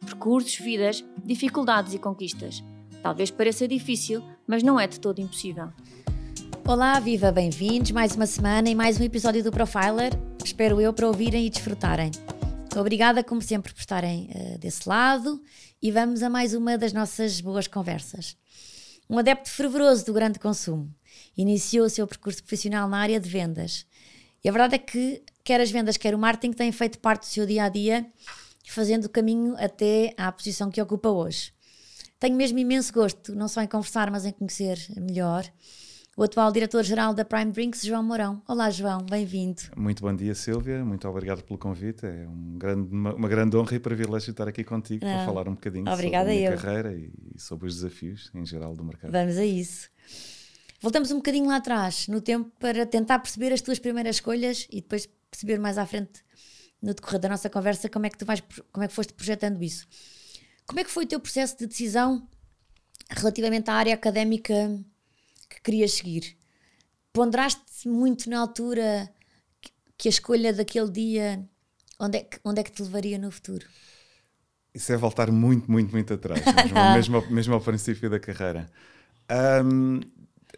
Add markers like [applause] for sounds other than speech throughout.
Percursos, vidas, dificuldades e conquistas. Talvez pareça difícil, mas não é de todo impossível. Olá, viva, bem-vindos mais uma semana e mais um episódio do Profiler. Espero eu para ouvirem e desfrutarem. Obrigada, como sempre, por estarem uh, desse lado e vamos a mais uma das nossas boas conversas. Um adepto fervoroso do grande consumo, iniciou o seu percurso profissional na área de vendas. E a verdade é que, quer as vendas, quer o marketing, têm feito parte do seu dia a dia, fazendo o caminho até à posição que ocupa hoje. Tenho mesmo imenso gosto, não só em conversar, mas em conhecer melhor o atual diretor-geral da Prime Drinks, João Mourão. Olá, João, bem-vindo. Muito bom dia, Silvia. Muito obrigado pelo convite. É um grande, uma, uma, grande honra e privilégio estar aqui contigo ah, para falar um bocadinho Obrigada sobre a minha eu. carreira e, e sobre os desafios em geral do mercado. Vamos a isso. Voltamos um bocadinho lá atrás, no tempo, para tentar perceber as tuas primeiras escolhas e depois perceber mais à frente, no decorrer da nossa conversa, como é que tu vais, como é que foste projetando isso. Como é que foi o teu processo de decisão relativamente à área académica que querias seguir? Ponderaste muito na altura que a escolha daquele dia, onde é que, onde é que te levaria no futuro? Isso é voltar muito, muito, muito atrás, mesmo, mesmo, mesmo ao princípio da carreira. Um,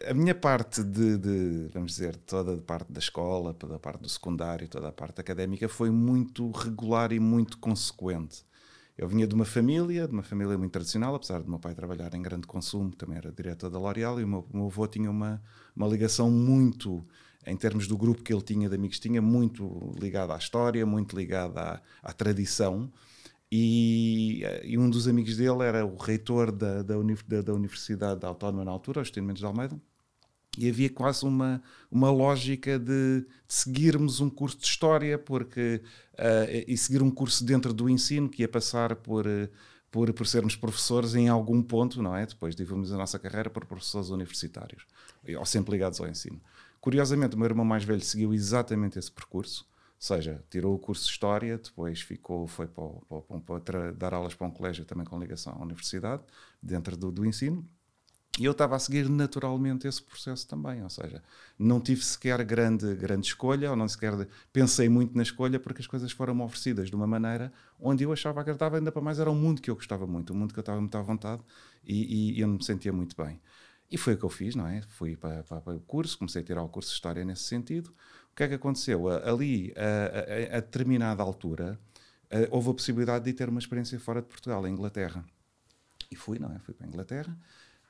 a minha parte de, de, vamos dizer, toda a parte da escola, toda a parte do secundário, toda a parte académica foi muito regular e muito consequente. Eu vinha de uma família, de uma família muito tradicional, apesar de meu pai trabalhar em grande consumo, também era diretor da L'Oréal, e o meu, meu avô tinha uma, uma ligação muito, em termos do grupo que ele tinha de amigos, tinha muito ligada à história, muito ligada à, à tradição. E, e, um dos amigos dele era o reitor da, da, da, da Universidade Autónoma na altura, Agostinho Mendes de Almeida, e havia quase uma, uma lógica de, de seguirmos um curso de História porque, uh, e seguir um curso dentro do ensino que ia passar por, uh, por, por sermos professores em algum ponto, não é? Depois desenvolvemos a nossa carreira por professores universitários, ou sempre ligados ao ensino. Curiosamente, o meu irmão mais velho seguiu exatamente esse percurso, ou seja, tirou o curso de História, depois ficou, foi para, para, para dar aulas para um colégio também com ligação à universidade, dentro do, do ensino, e eu estava a seguir naturalmente esse processo também, ou seja, não tive sequer grande, grande escolha, ou não sequer pensei muito na escolha, porque as coisas foram oferecidas de uma maneira onde eu achava que estava ainda para mais, era um mundo que eu gostava muito, um mundo que eu estava muito à vontade e, e eu me sentia muito bem. E foi o que eu fiz, não é? Fui para, para, para, o curso, comecei a tirar o curso de História nesse sentido. O que é que aconteceu? Ali, a, a, a determinada altura, houve a possibilidade de ter uma experiência fora de Portugal, em Inglaterra. E fui, não é? Fui para a Inglaterra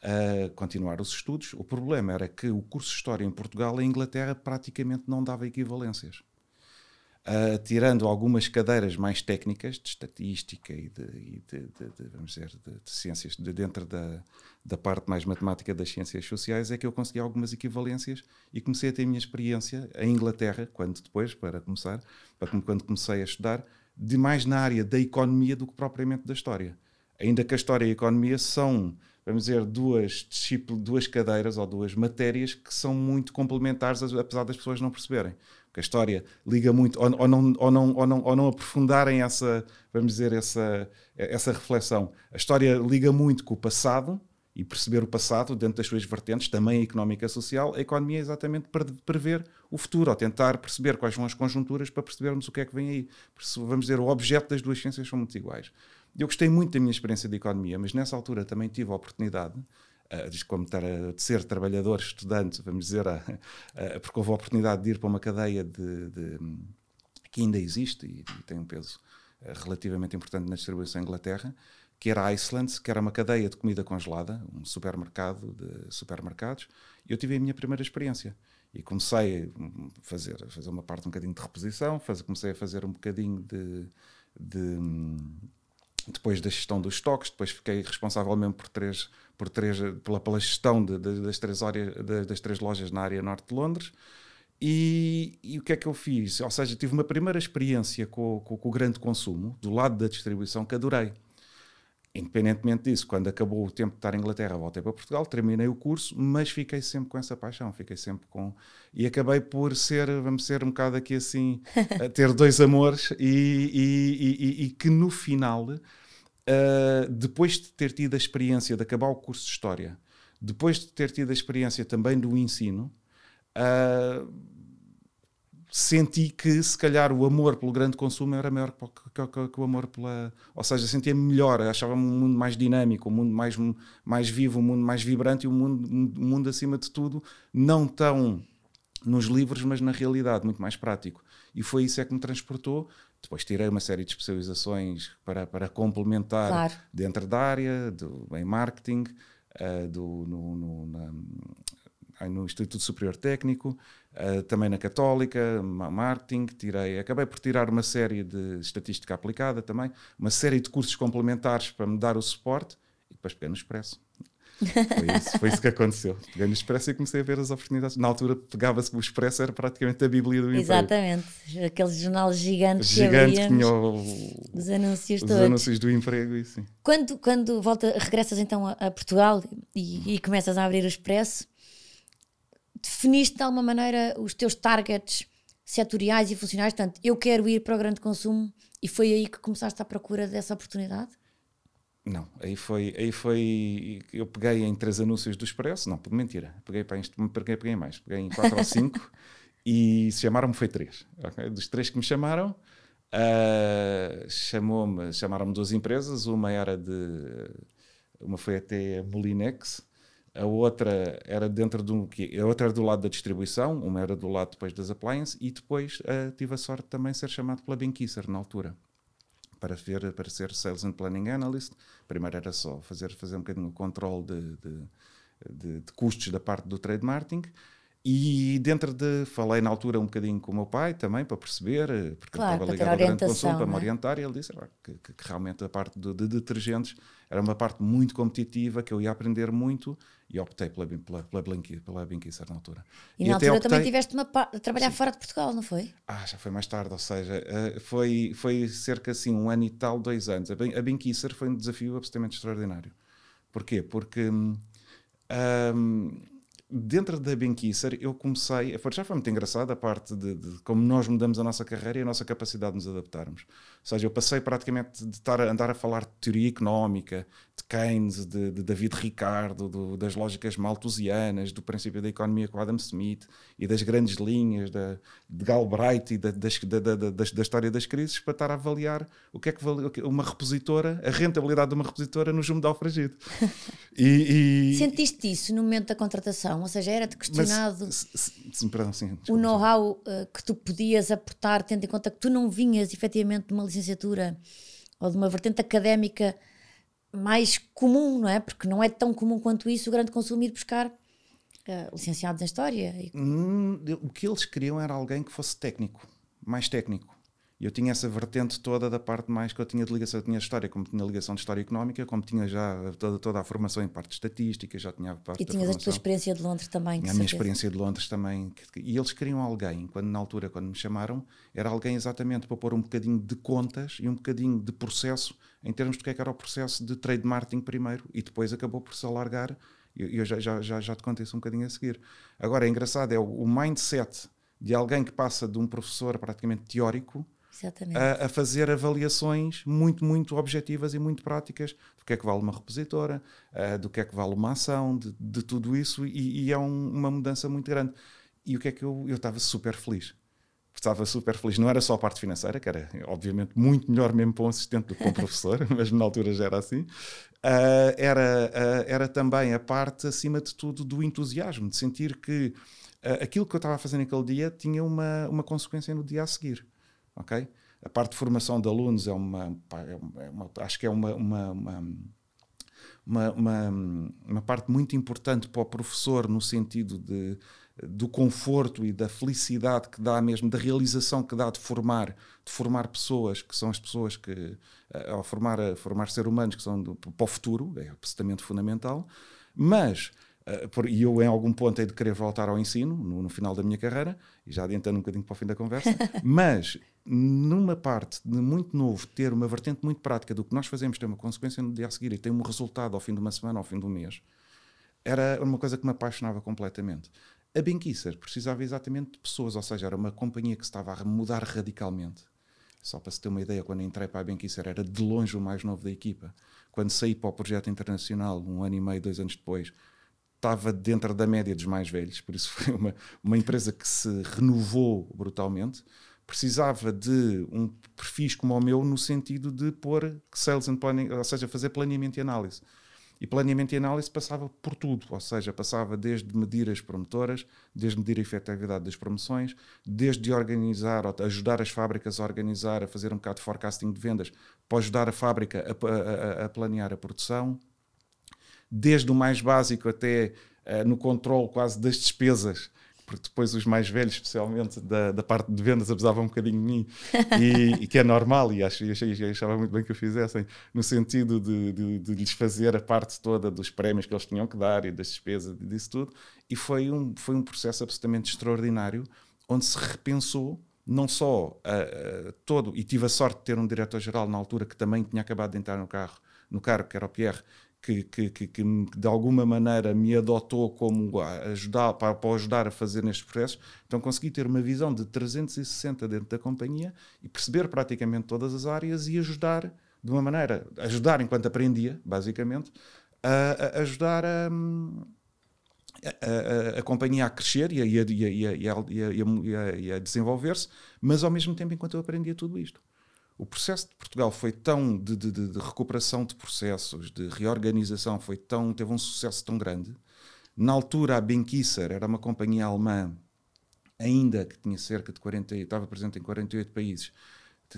a continuar os estudos. O problema era que o curso de História em Portugal e Inglaterra praticamente não dava equivalências. Uh, tirando algumas cadeiras mais técnicas de estatística e de, e de, de, de vamos dizer, de, ciências, de dentro da, da parte mais matemática das ciências sociais, é que eu consegui algumas equivalências e comecei a ter a minha experiência em Inglaterra, quando depois, para começar, para, quando comecei a estudar, de mais na área da economia do que propriamente da história. Ainda que a história e a economia são vamos dizer, duas, duas cadeiras ou duas matérias que são muito complementares, apesar das pessoas não perceberem. Porque a história liga muito, ou, ou, não, ou, não, ou, não, ou não aprofundarem essa, vamos dizer, essa, essa reflexão. A história liga muito com o passado e perceber o passado dentro das suas vertentes, também a económica e social. A economia é exatamente para prever o futuro, ou tentar perceber quais são as conjunturas para percebermos o que é que vem aí. Vamos dizer, o objeto das duas ciências são muito iguais. Eu gostei muito da minha experiência de economia, mas nessa altura também tive a oportunidade, uh, como a, de ser trabalhador, estudante, vamos dizer, a, a, porque houve a oportunidade de ir para uma cadeia de, de que ainda existe e, e tem um peso uh, relativamente importante na distribuição em Inglaterra, que era a Iceland, que era uma cadeia de comida congelada, um supermercado de supermercados, e eu tive a minha primeira experiência. E comecei a fazer, a fazer uma parte um bocadinho de reposição, faz, comecei a fazer um bocadinho de, de depois da gestão dos estoques, depois fiquei responsável mesmo por três, por três, pela, pela gestão de, de, das, três áreas, de, das três lojas na área norte de Londres. E, e, o que é que eu fiz? Ou seja, tive uma primeira experiência com, com, com, o grande consumo, do lado da distribuição, que adorei. independentemente disso, quando acabou o tempo de estar em Inglaterra, voltei para Portugal, terminei o curso, mas fiquei sempre com essa paixão, fiquei sempre com. E acabei por ser, vamos ser um bocado aqui assim, [laughs] a ter dois amores e, e, e que no final, uh, depois de ter tido a experiência de acabar o curso de História, depois de ter tido a experiência também do ensino, uh, senti que se calhar o amor pelo grande consumo era maior que, que, que, que o amor pela. Ou seja, sentia-me melhor, achava-me um mundo mais dinâmico, um mundo mais, mais vivo, um mundo mais vibrante e um mundo, um mundo acima de tudo, não tão nos livros, mas na realidade, muito mais prático. E foi isso é que me transportou. Depois tirei uma série de especializações para, para complementar claro. dentro da área, do, em marketing, uh, do, no, no, na, no Instituto Superior Técnico, uh, também na Católica, marketing, tirei, acabei por tirar uma série de estatística aplicada também, uma série de cursos complementares para me dar o suporte e depois peguei no Expresso. Foi isso, foi isso que aconteceu. Peguei no Expresso e comecei a ver as oportunidades. Na altura pegava-se o Expresso, era praticamente a Bíblia do Exatamente. emprego. Exatamente, aquele jornal gigante, gigante que, que tinha o, os anúncios os todos. anúncios do emprego e sim. Quando, quando volta, regressas então a, a Portugal e, e, começas a abrir o Expresso, definiste de alguma maneira os teus targets setoriais e funcionais? Portanto, eu quero ir para o grande consumo e foi aí que começaste à procura dessa oportunidade? Não, aí foi, aí foi. Eu peguei em três anúncios do Expresso, não, mentira, peguei, para, peguei, peguei mais, peguei em quatro ou cinco [laughs] e se chamaram-me foi três. Okay? Dos três que me chamaram, uh, chamou-me, chamaram-me duas empresas, uma era de. Uma foi até a Molinex, a outra era dentro do a outra era do lado da distribuição, uma era do lado depois das appliances e depois uh, tive a sorte também de ser chamado pela Benkisser na altura para ver para ser Sales and Planning Analyst. Primeiro era só fazer fazer um bocadinho o controle de, de, de, de custos da parte do trade marketing e dentro de. Falei na altura um bocadinho com o meu pai também, para perceber, eh, porque claro, ele estava ligado ao grande consumo, para me é? orientar, e ele disse que, que, que, realmente a parte de, de, detergentes era uma parte muito competitiva, que eu ia aprender muito, e optei pela, pela, pela, Blinky, pela Blinkisser na altura. E, e na altura optei... também tiveste uma trabalhar Sim. fora de Portugal, não foi? Ah, já foi mais tarde, ou seja, uh, foi, foi cerca assim, um ano e tal, dois anos. A, Blinkisser foi um desafio absolutamente extraordinário. Porquê? Porque. Um, dentro da Benkisser eu comecei, já foi muito engraçado a parte de, de, como nós mudamos a nossa carreira e a nossa capacidade de nos adaptarmos. Ou seja, eu passei praticamente de estar a andar a falar de teoria económica, de Keynes, de, de David Ricardo, do, das lógicas malthusianas, do princípio da economia com Adam Smith e das grandes linhas da, de Galbraith e da, das, da, da, da, da, história das crises para estar a avaliar o que é que vale uma repositora, a rentabilidade de uma repositora no jume de alfragido. [laughs] e, e... Sentiste isso no momento da contratação? Ou seja, era-te questionado Mas, sim, perdão, sim, o know-how uh, que tu podias aportar, tendo em conta que tu não vinhas efetivamente de uma licenciatura ou de uma vertente académica mais comum, não é? Porque não é tão comum quanto isso o grande consumo ir buscar uh, licenciados em História. Hum, o que eles queriam era alguém que fosse técnico, mais técnico. E eu tinha essa vertente toda da parte mais que eu tinha de ligação, eu tinha história, como tinha ligação de história económica, como tinha já toda, toda a formação em parte estatística, já tinha a parte E tinhas a tua experiência de Londres também. Tinha a minha experiência de Londres também. E eles queriam alguém, quando na altura, quando me chamaram, era alguém exatamente para pôr um bocadinho de contas e um bocadinho de processo, em termos do que, é que era o processo de trade marketing primeiro, e depois acabou por se alargar, e eu, já, já, já, já te contei isso um bocadinho a seguir. Agora, é engraçado, é o, o mindset de alguém que passa de um professor praticamente teórico a, a, fazer avaliações muito, muito objetivas e muito práticas do que é que vale uma repositora, uh, do que é que vale uma ação, de, de tudo isso, e, e é um, uma mudança muito grande. E o que é que eu, estava super feliz. Estava super feliz. Não era só a parte financeira, que era obviamente muito melhor mesmo para um assistente do que para um [laughs] professor, mas na altura já era assim. Uh, era, uh, era também a parte, acima de tudo, do entusiasmo, de sentir que aquilo que eu estava a fazer naquele dia tinha uma, uma consequência no dia a seguir ok? A parte de formação de alunos é uma, é uma acho que é uma, uma, uma, uma, uma parte muito importante para o professor no sentido de, do conforto e da felicidade que dá mesmo, da realização que dá de formar, de formar pessoas, que são as pessoas que, eh, ao formar, formar ser humanos que são do, para o futuro, é absolutamente fundamental, mas e eu, em algum ponto, hei de querer voltar ao ensino, no, no, final da minha carreira, e já adiantando um bocadinho para o fim da conversa, [laughs] mas numa parte de muito novo, ter uma vertente muito prática do que nós fazemos, ter uma consequência no dia a seguir e ter um resultado ao fim de uma semana, ao fim do mês, era uma coisa que me apaixonava completamente. A Benquisser precisava exatamente de pessoas, ou seja, era uma companhia que estava a mudar radicalmente. Só para se ter uma ideia, quando entrei para a Benquisser era de longe o mais novo da equipa. Quando saí para o projeto internacional, um ano e meio, dois anos depois, estava dentro da média dos mais velhos, por isso [laughs] foi uma, uma empresa que se renovou brutalmente. Precisava de um perfil como o meu no sentido de pôr sales and planning, ou seja, fazer planeamento e análise. E planeamento e análise passava por tudo, ou seja, passava desde medir as promotoras, desde medir a efetividade das promoções, desde organizar, ajudar as fábricas a organizar, a fazer um bocado de forecasting de vendas, para ajudar a fábrica a, a, a planear a produção, desde o mais básico até uh, no controle quase das despesas, porque depois os mais velhos, especialmente da, da parte de vendas, abusavam um bocadinho de mim, e, e que é normal, e acho, achei, achava muito bem que o fizessem, no sentido de, de, de, lhes fazer a parte toda dos prémios que eles tinham que dar e das despesas e disso tudo. E foi um, foi um processo absolutamente extraordinário, onde se repensou não só uh, todo, e tive a sorte de ter um diretor-geral na altura que também tinha acabado de entrar no carro, no cargo, que era o Pierre, que, que, que, que, de alguma maneira me adotou como ajudar, para, para ajudar a fazer nestes processos, então consegui ter uma visão de 360 dentro da companhia e perceber praticamente todas as áreas e ajudar de uma maneira, ajudar enquanto aprendia, basicamente, a, a ajudar a, a, a, companhia a crescer e a desenvolver-se, mas ao mesmo tempo enquanto eu aprendia tudo isto o processo de Portugal foi tão de, de, de, recuperação de processos, de reorganização, foi tão, teve um sucesso tão grande. Na altura, a Benkisser era uma companhia alemã, ainda que tinha cerca de 40, estava presente em 48 países,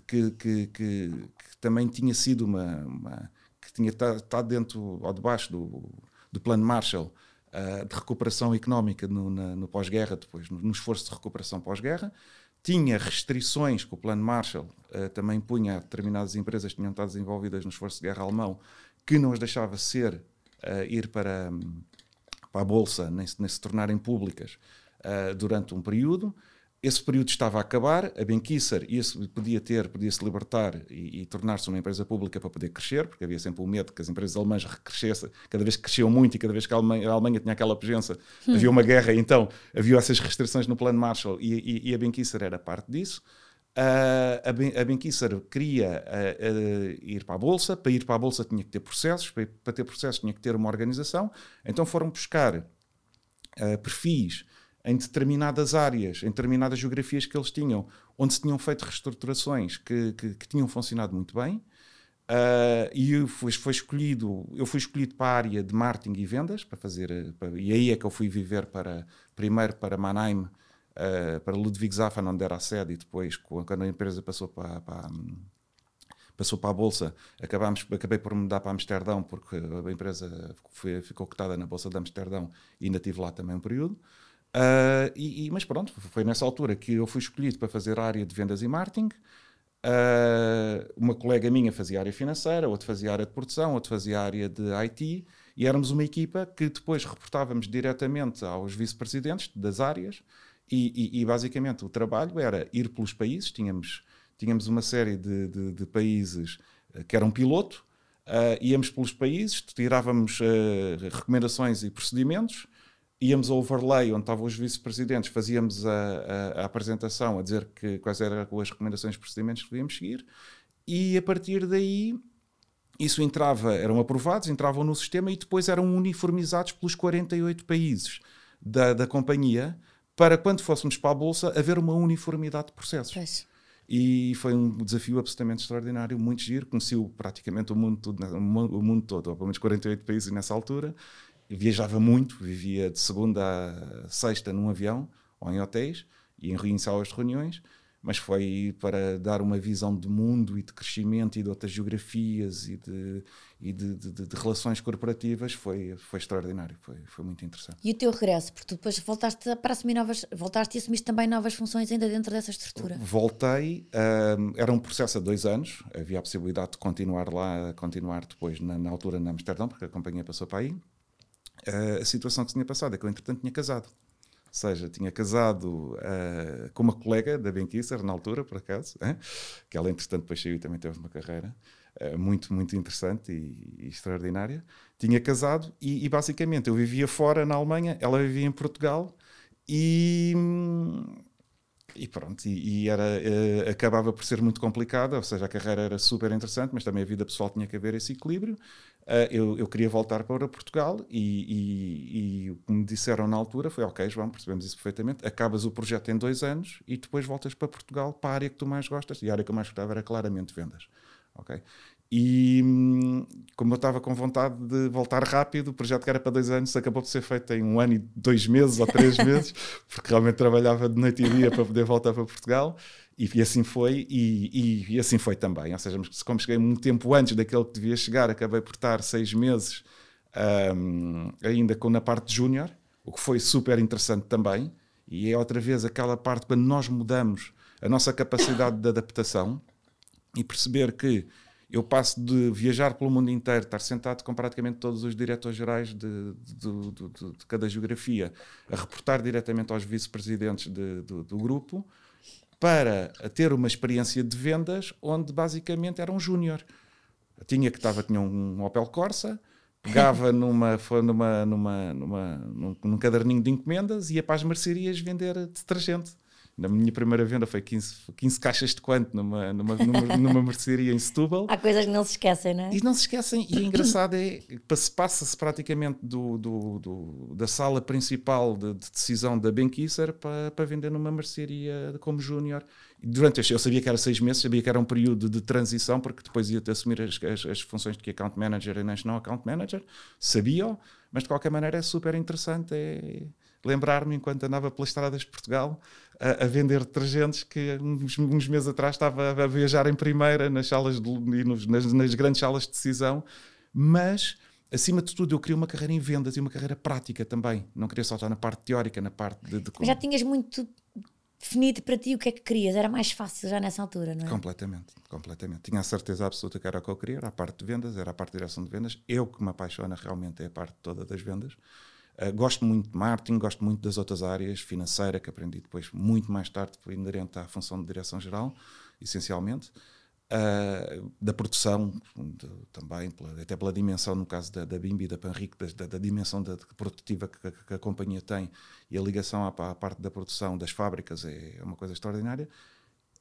que, que, que, que também tinha sido uma, uma que tinha estado dentro ou debaixo do, do plano Marshall uh, de recuperação económica no, no pós-guerra, depois no, no esforço de recuperação pós-guerra tinha restrições que o plano Marshall uh, também punha a determinadas empresas que tinham estado desenvolvidas no esforço de guerra alemão, que não as deixava ser, uh, ir para, para a Bolsa, nem se, nem se tornarem públicas uh, durante um período esse período estava a acabar, a Benkisser podia ter, podia se libertar e, e tornar-se uma empresa pública para poder crescer, porque havia sempre o medo que as empresas alemãs recrescessem, cada vez que cresciam muito e cada vez que a Alemanha, a Alemanha tinha aquela presença, hum. havia uma guerra, então havia essas restrições no plano Marshall e, e, e a Benkisser era parte disso. Uh, a, ben, a queria uh, uh, ir para a Bolsa, para ir para a Bolsa tinha que ter processos, para, para ter processos tinha que ter uma organização, então foram buscar perfis em determinadas áreas, em determinadas geografias que eles tinham, onde se tinham feito reestruturações que, que, que tinham funcionado muito bem. Uh, e fui, foi escolhido, eu fui escolhido para a área de marketing e vendas, para fazer, para, e aí é que eu fui viver para, primeiro para Mannheim, uh, para Ludwigshafen, onde era a sede, e depois, quando a empresa passou para, para passou para a Bolsa, acabámos, acabei por mudar para Amsterdão, porque a empresa foi, ficou cotada na Bolsa de Amsterdão e ainda estive lá também um período. Uh, e, e, mas pronto, foi nessa altura que eu fui escolhido para fazer a área de vendas e marketing. Uh, uma colega minha fazia área financeira, outra fazia área de produção, outra fazia área de IT, e éramos uma equipa que depois reportávamos diretamente aos vice-presidentes das áreas, e, e, e, basicamente o trabalho era ir pelos países, tínhamos, tínhamos uma série de, de, de países ah, que eram piloto, uh, íamos pelos países, tirávamos recomendações e procedimentos, íamos ao overlay onde estavam os vice-presidentes, fazíamos a, a, a, apresentação a dizer que, quais eram as recomendações e procedimentos que devíamos seguir, e a partir daí isso entrava, eram aprovados, entravam no sistema e depois eram uniformizados pelos 48 países da, da companhia para quando fôssemos para a Bolsa haver uma uniformidade de processos. Pois. E foi um desafio absolutamente extraordinário, muito giro. Conheci praticamente o mundo, todo, o mundo todo, pelo menos 48 países nessa altura, viajava muito, vivia de segunda a sexta num avião ou em hotéis e em, salas de reuniões, mas foi para dar uma visão de mundo e de crescimento e de outras geografias e de, e de, de, de, de relações corporativas foi, foi extraordinário, foi, foi muito interessante. E o teu regresso, porque tu depois voltaste para assumir novas, voltaste e assumiste também novas funções ainda dentro dessa estrutura? Voltei, um, era um processo a dois anos, havia a possibilidade de continuar lá, continuar depois na, na altura na Amsterdão, porque a companhia passou para aí, a situação que se tinha passado é que eu, entretanto, tinha casado. Ou seja, tinha casado uh, com uma colega da Benquisser, na altura, por acaso, hein? que ela, entretanto, depois saiu e também teve uma carreira uh, muito, muito interessante e, e extraordinária. Tinha casado e, e, basicamente, eu vivia fora, na Alemanha, ela vivia em Portugal e. E pronto, e, e era, uh, acabava por ser muito complicada, ou seja, a carreira era super interessante, mas também a vida pessoal tinha que haver esse equilíbrio. Uh, eu, eu, queria voltar para Portugal e, e, e, o que me disseram na altura foi: Ok, João, percebemos isso perfeitamente. Acabas o projeto em dois anos e depois voltas para Portugal para a área que tu mais gostas. E a área que eu mais gostava era claramente vendas. Ok? E como eu estava com vontade de voltar rápido, o projeto que era para dois anos acabou por ser feito em um ano e dois meses ou três [laughs] meses, porque realmente trabalhava de noite e dia para poder voltar para Portugal. E, e assim foi, e, e, e, assim foi também. Ou seja, como cheguei um tempo antes daquele que devia chegar, acabei por estar seis meses um, ainda com, na parte de júnior, o que foi super interessante também. E é outra vez aquela parte quando nós mudamos a nossa capacidade de adaptação e perceber que eu passo de viajar pelo mundo inteiro, estar sentado com praticamente todos os diretores-gerais de, de, de, de, cada geografia, a reportar diretamente aos vice-presidentes do, do grupo, para ter uma experiência de vendas onde basicamente era um júnior. Tinha que estava, tinha um Opel Corsa, pegava [laughs] numa, numa, numa, numa, num, num caderninho de encomendas e ia para as mercearias vender detergente. Na minha primeira venda foi 15, 15 caixas de quanto numa, numa, numa, [laughs] numa mercearia em Setúbal. Há coisas que não se esquecem, não é? E não se esquecem. E o engraçado é que passa-se praticamente do, do, do, da sala principal de, de decisão da Benquisser para, para vender numa mercearia como júnior. Durante eu sabia que era seis meses, sabia que era um período de transição, porque depois ia assumir as, as, as funções de Account Manager e National Account Manager. Sabia, mas de qualquer maneira é super interessante. É lembrar-me, enquanto andava pelas estradas de Portugal, a, a, vender detergentes que uns, uns, meses atrás estava a viajar em primeira nas salas de, nos, nas, nas, grandes salas de decisão, mas acima de tudo eu queria uma carreira em vendas e uma carreira prática também. Não queria só estar na parte teórica, na parte de. de... Já tinhas muito definido para ti o que é que querias, era mais fácil já nessa altura, não é? Completamente, completamente. Tinha a certeza absoluta que era o que eu queria, era a parte de vendas, era a parte de direção de vendas. Eu que me apaixona realmente é a parte toda das vendas. Uh, gosto muito de marketing, gosto muito das outras áreas, financeira, que aprendi depois muito mais tarde, inerente à função de direção geral, essencialmente. Uh, da produção de, também, pela, até pela dimensão, no caso da, da Bimbi da Panrico, da, da, dimensão da, produtiva que, que, a companhia tem e a ligação à, à, parte da produção das fábricas é, é uma coisa extraordinária.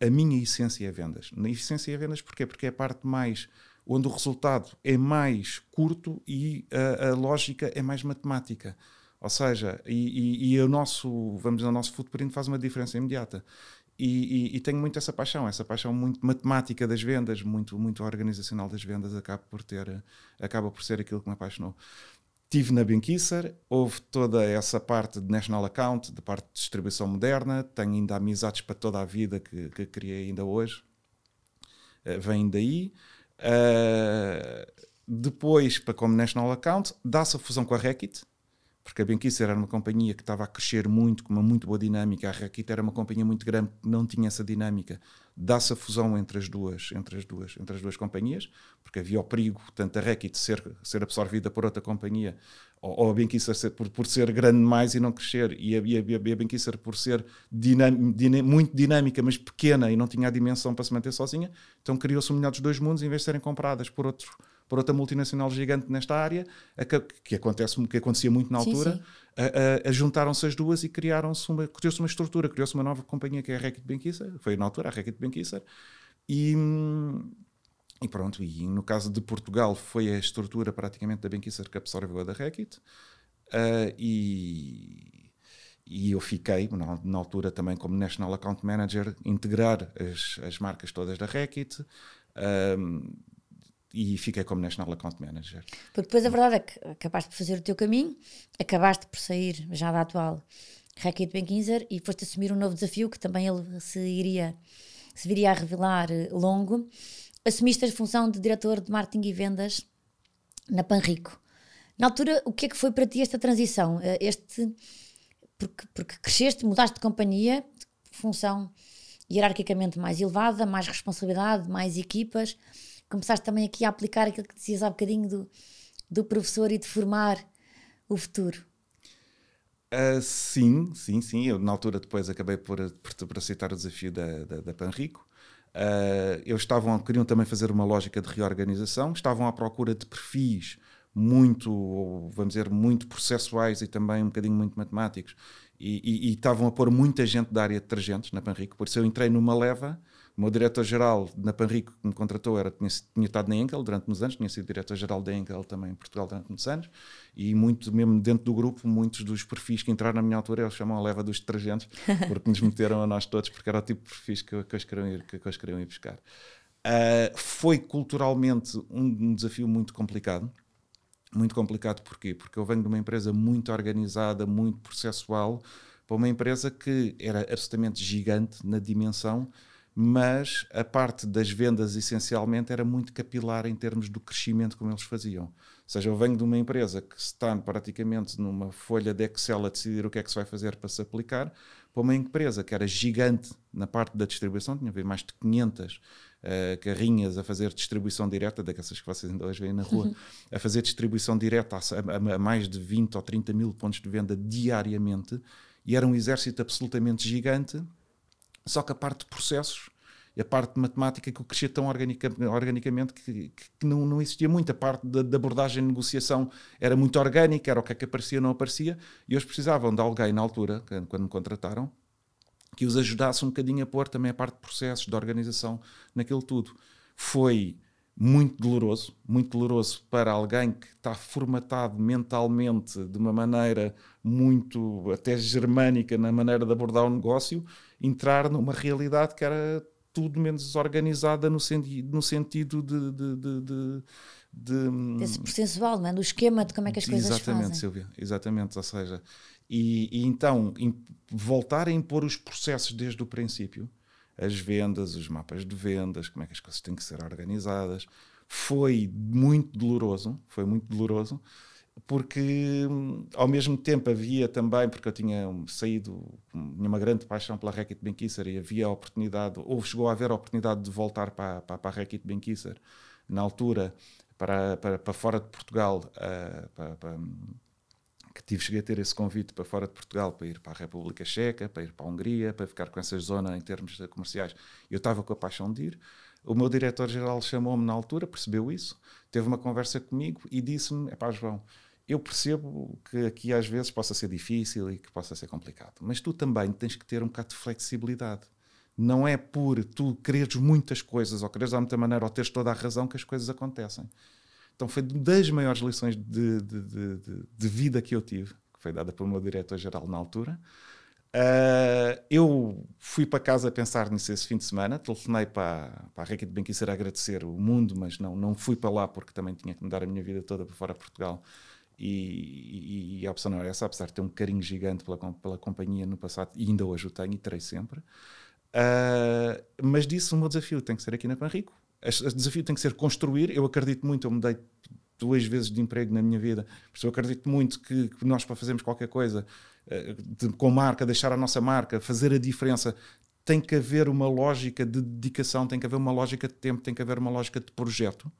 A minha essência é vendas. Na essência é vendas porquê? Porque é a parte mais onde o resultado é mais curto e a, a lógica é mais matemática. Ou seja, e, e, e, o nosso, vamos dizer, o nosso footprint faz uma diferença imediata. E, e, tenho muito essa paixão, essa paixão muito matemática das vendas, muito, muito organizacional das vendas, acaba por, ter, acaba por ser aquilo que me apaixonou. Tive na Benquisser, houve toda essa parte de National Account, de parte de distribuição moderna, tenho ainda amizades para toda a vida que, que criei ainda hoje, uh, vêm daí. Uh, depois, para como National Account, dá-se a fusão com a Reckitt, porque a Benquisser era uma companhia que estava a crescer muito, com uma muito boa dinâmica, a Reckitt era uma companhia muito grande que não tinha essa dinâmica. Dá-se a fusão entre as duas, entre as duas, entre as duas companhias, porque havia o perigo tanto a Reckitt ser ser absorvida por outra companhia, ou, ou a Benquisser ser, por, por ser grande mais e não crescer, e a, a, a, a Benquisser por ser dinam, dinam, muito dinâmica, mas pequena e não tinha a dimensão para se manter sozinha, então criou-se o melhor dos dois mundos em vez de serem compradas por outro por outra multinacional gigante nesta área, que, que, acontece, que acontecia muito na altura, sim, sim. A, a, juntaram-se as duas e criaram-se uma, criou-se uma estrutura, criou-se uma nova companhia que é a Reckitt Benckiser, foi na altura a Reckitt Benckiser, e, e pronto, e no caso de Portugal foi a estrutura praticamente da Benckiser que absorveu a da Reckitt, uh, e, e eu fiquei, na, na, altura também como National Account Manager, integrar as, as marcas todas da Reckitt, um, e fiquei como National Account Manager. Porque depois a verdade é que acabaste por fazer o teu caminho, acabaste por sair já da atual Racket Benkinser e foste assumir um novo desafio que também ele se iria se viria a revelar eh, longo. Assumiste a função de diretor de marketing e vendas na Panrico. Na altura, o que é que foi para ti esta transição? Eh, este porque, porque cresceste, mudaste de companhia, função hierarquicamente mais elevada, mais responsabilidade, mais equipas começaste também aqui a aplicar aquilo que dizias há bocadinho do, do professor e de formar o futuro? Uh, sim, sim, sim. Eu, na altura, depois acabei por, por, por aceitar o desafio da, da, da Panrico. Uh, eles estavam, queriam também fazer uma lógica de reorganização, estavam à procura de perfis muito, vamos dizer, muito processuais e também um bocadinho muito matemáticos. E, e, e estavam a pôr muita gente da área de detergentes na Panrico. Por isso eu entrei numa leva o meu diretor-geral na Panrico que me contratou era, tinha, tinha estado na Enkel durante muitos anos, tinha sido diretor-geral da Enkel também em Portugal durante muitos anos, e muito, mesmo dentro do grupo, muitos dos perfis que entraram na minha altura, eles chamam a leva dos detergentes, [laughs] porque nos meteram a nós todos, porque era o tipo de perfis que, que, eles, queriam ir, que, que eles queriam ir buscar. Uh, foi culturalmente um, um desafio muito complicado, muito complicado porquê? Porque eu venho de uma empresa muito organizada, muito processual, para uma empresa que era absolutamente gigante na dimensão, mas a parte das vendas essencialmente era muito capilar em termos do crescimento como eles faziam. Ou seja, eu venho de uma empresa que está praticamente numa folha de Excel a decidir o que é que se vai fazer para se aplicar, para uma empresa que era gigante na parte da distribuição, tinha mais de 500 uh, eh, carrinhas a fazer distribuição direta, daquelas que vocês ainda hoje veem na rua, [laughs] a fazer distribuição direta a, a, a mais de 20 ou 30 mil pontos de venda diariamente, e era um exército absolutamente gigante só que a parte de processos a parte de matemática que crescia tão organica, organicamente que, que, não, não existia muito. A parte da, abordagem de negociação era muito orgânica, era o que é que aparecia não aparecia, e eles precisavam de alguém na altura, quando me contrataram, que os ajudasse um bocadinho a pôr também a parte de processos, de organização naquilo tudo. Foi muito doloroso, muito doloroso para alguém que está formatado mentalmente de uma maneira muito até germânica na maneira de abordar o negócio, entrar numa realidade que era tudo menos organizada no, senti no sentido de, de, de, de de... Esse processual, não é? do esquema de como é que as coisas exatamente, fazem. Silvia, exatamente, ou seja, e, e então voltar a impor os processos desde o princípio, as vendas, os mapas de vendas, como é que as coisas têm que ser organizadas. Foi muito doloroso, foi muito doloroso, porque ao mesmo tempo havia também, porque eu tinha saído, tinha uma grande paixão pela Racket Benkisser e havia a oportunidade, ou chegou a haver a oportunidade de voltar para, para, para a Racket Benkisser, na altura, para, para, para fora de Portugal, uh, para, para que tive, cheguei a ter esse convite para fora de Portugal, para ir para a República Checa, para ir para a Hungria, para ficar com essa zona em termos comerciais. Eu estava com a paixão de ir. O meu diretor-geral chamou-me na altura, percebeu isso, teve uma conversa comigo e disse-me: pá, João, eu percebo que aqui às vezes possa ser difícil e que possa ser complicado, mas tu também tens que ter um bocado de flexibilidade. Não é por tu quereres muitas coisas ou quereres de muita maneira ou teres toda a razão que as coisas acontecem. Então foi das maiores lições de, de, de, de vida que eu tive, que foi dada pelo meu diretor-geral na altura. Uh, eu fui para casa a pensar nisso esse fim de semana, telefonei para, para a Reiki de Benquicer a agradecer o mundo, mas não, não fui para lá porque também tinha que mudar a minha vida toda para fora de Portugal. E, e, e, a opção não era essa, apesar de ter um carinho gigante pela, pela companhia no passado, e ainda hoje o tenho e terei sempre. Uh, mas disse: o meu desafio tem que ser aqui na Panrico o desafio tem que ser construir. Eu acredito muito, eu mudei duas vezes de emprego na minha vida, por eu acredito muito que, que nós, para fazermos qualquer coisa uh, de, com marca, deixar a nossa marca, fazer a diferença, tem que haver uma lógica de dedicação, tem que haver uma lógica de tempo, tem que haver uma lógica de projeto.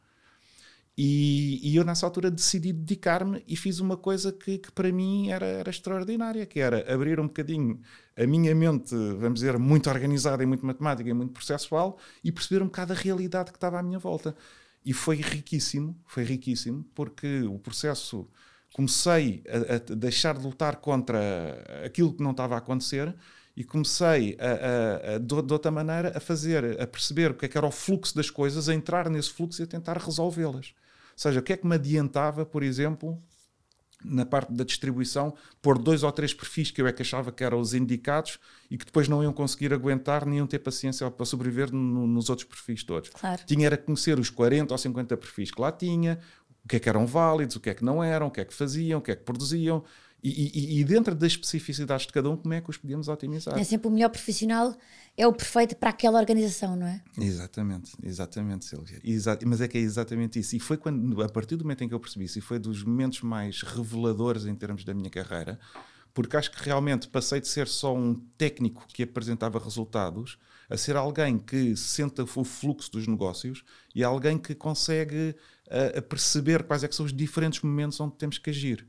E, e eu, nessa altura, decidi dedicar-me e fiz uma coisa que, que para mim era, era, extraordinária, que era abrir um bocadinho a minha mente, vamos dizer, muito organizada e muito matemática e muito processual e perceber um bocado a realidade que estava à minha volta. E foi riquíssimo, foi riquíssimo, porque o processo comecei a, a deixar de lutar contra aquilo que não estava a acontecer e comecei a, a, a, de, de, outra maneira a fazer, a perceber o que, é que era o fluxo das coisas, a entrar nesse fluxo e a tentar resolvê-las seja, o que é que me adiantava, por exemplo, na parte da distribuição, pôr dois ou três perfis que eu é que achava que eram os indicados e que depois não iam conseguir aguentar, nem iam ter paciência para sobreviver no, nos outros perfis todos. Claro. Tinha era conhecer os 40 ou 50 perfis que lá tinha, o que é que eram válidos, o que é que não eram, o que é que faziam, o que é que produziam, e, e, e, dentro das especificidades de cada um, como é que os podíamos otimizar? É sempre o melhor profissional, é o perfeito para aquela organização, não é? Exatamente, exatamente, Silvia. Exa mas é que é exatamente isso. E foi quando, a partir do momento em que eu percebi isso, e foi dos momentos mais reveladores em termos da minha carreira, porque acho que realmente passei de ser só um técnico que apresentava resultados a ser alguém que senta o fluxo dos negócios e alguém que consegue uh, perceber quais é que são os diferentes momentos onde temos que agir.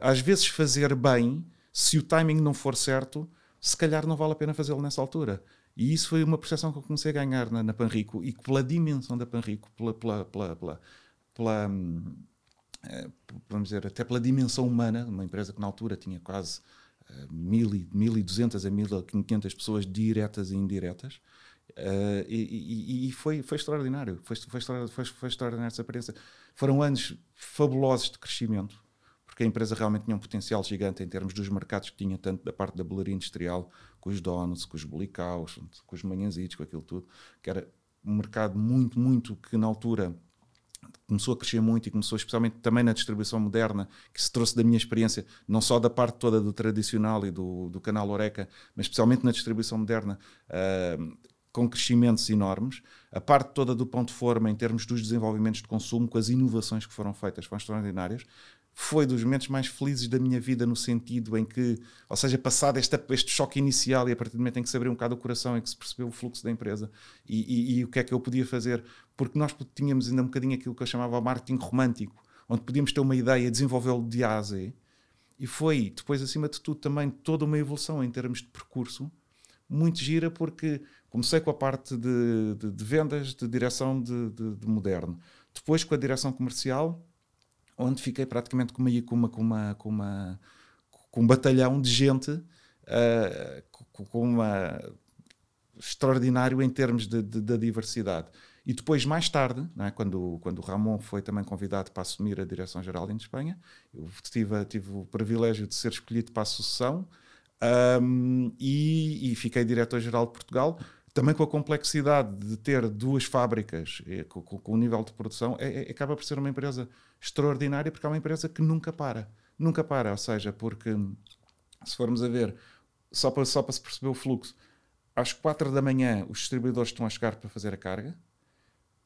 às vezes fazer bem, se o timing não for certo, se calhar não vale a pena fazê-lo nessa altura. E isso foi uma percepção que eu comecei a ganhar na, na Panrico e pela dimensão da Panrico, pela, pela, pela, pela, pela hum, eh, vamos dizer, até pela dimensão humana, uma empresa que na altura tinha quase uh, 1.200 a 1.500 pessoas diretas e indiretas, Uh, e, e, e, foi, foi extraordinário, foi, foi, foi, foi essa experiência. Foram anos fabulosos de crescimento, porque a empresa realmente tinha um potencial gigante em termos dos mercados que tinha, tanto da parte da bolaria industrial, com os donuts, com os bolicaus, com os manhãzitos, com aquilo tudo, que era um mercado muito, muito que na altura começou a crescer muito e começou especialmente também na distribuição moderna, que se trouxe da minha experiência, não só da parte toda do tradicional e do, do canal Oreca, mas especialmente na distribuição moderna, uh, com crescimentos enormes. A parte toda do ponto de forma, em termos dos desenvolvimentos de consumo, com as inovações que foram feitas, foram extraordinárias. Foi dos momentos mais felizes da minha vida, no sentido em que, ou seja, passado este, choque inicial e a partir do momento em que se abriu um bocado o coração e que se percebeu o fluxo da empresa e, e, e o que é que eu podia fazer, porque nós tínhamos ainda um bocadinho aquilo que eu chamava marketing romântico, onde podíamos ter uma ideia, desenvolvê-lo de A a Z, e foi depois, acima de tudo, também toda uma evolução em termos de percurso, muito gira, porque Comecei com a parte de, de, de vendas, de direção de, de, moderno. Depois com a direção comercial, onde fiquei praticamente com uma, com uma, com uma, com uma com um batalhão de gente uh, com uma extraordinário em termos de, de, da diversidade. E depois, mais tarde, é, quando, quando o Ramon foi também convidado para assumir a direção-geral em Espanha, eu tive, tive o privilégio de ser escolhido para a sucessão um, e, e, fiquei diretor-geral de Portugal, também com a complexidade de ter duas fábricas com, com, o nível de produção, é, é, acaba por ser uma empresa extraordinária porque é uma empresa que nunca para. Nunca para, ou seja, porque se formos a ver, só para, só para se perceber o fluxo, às quatro da manhã os distribuidores estão a chegar para fazer a carga,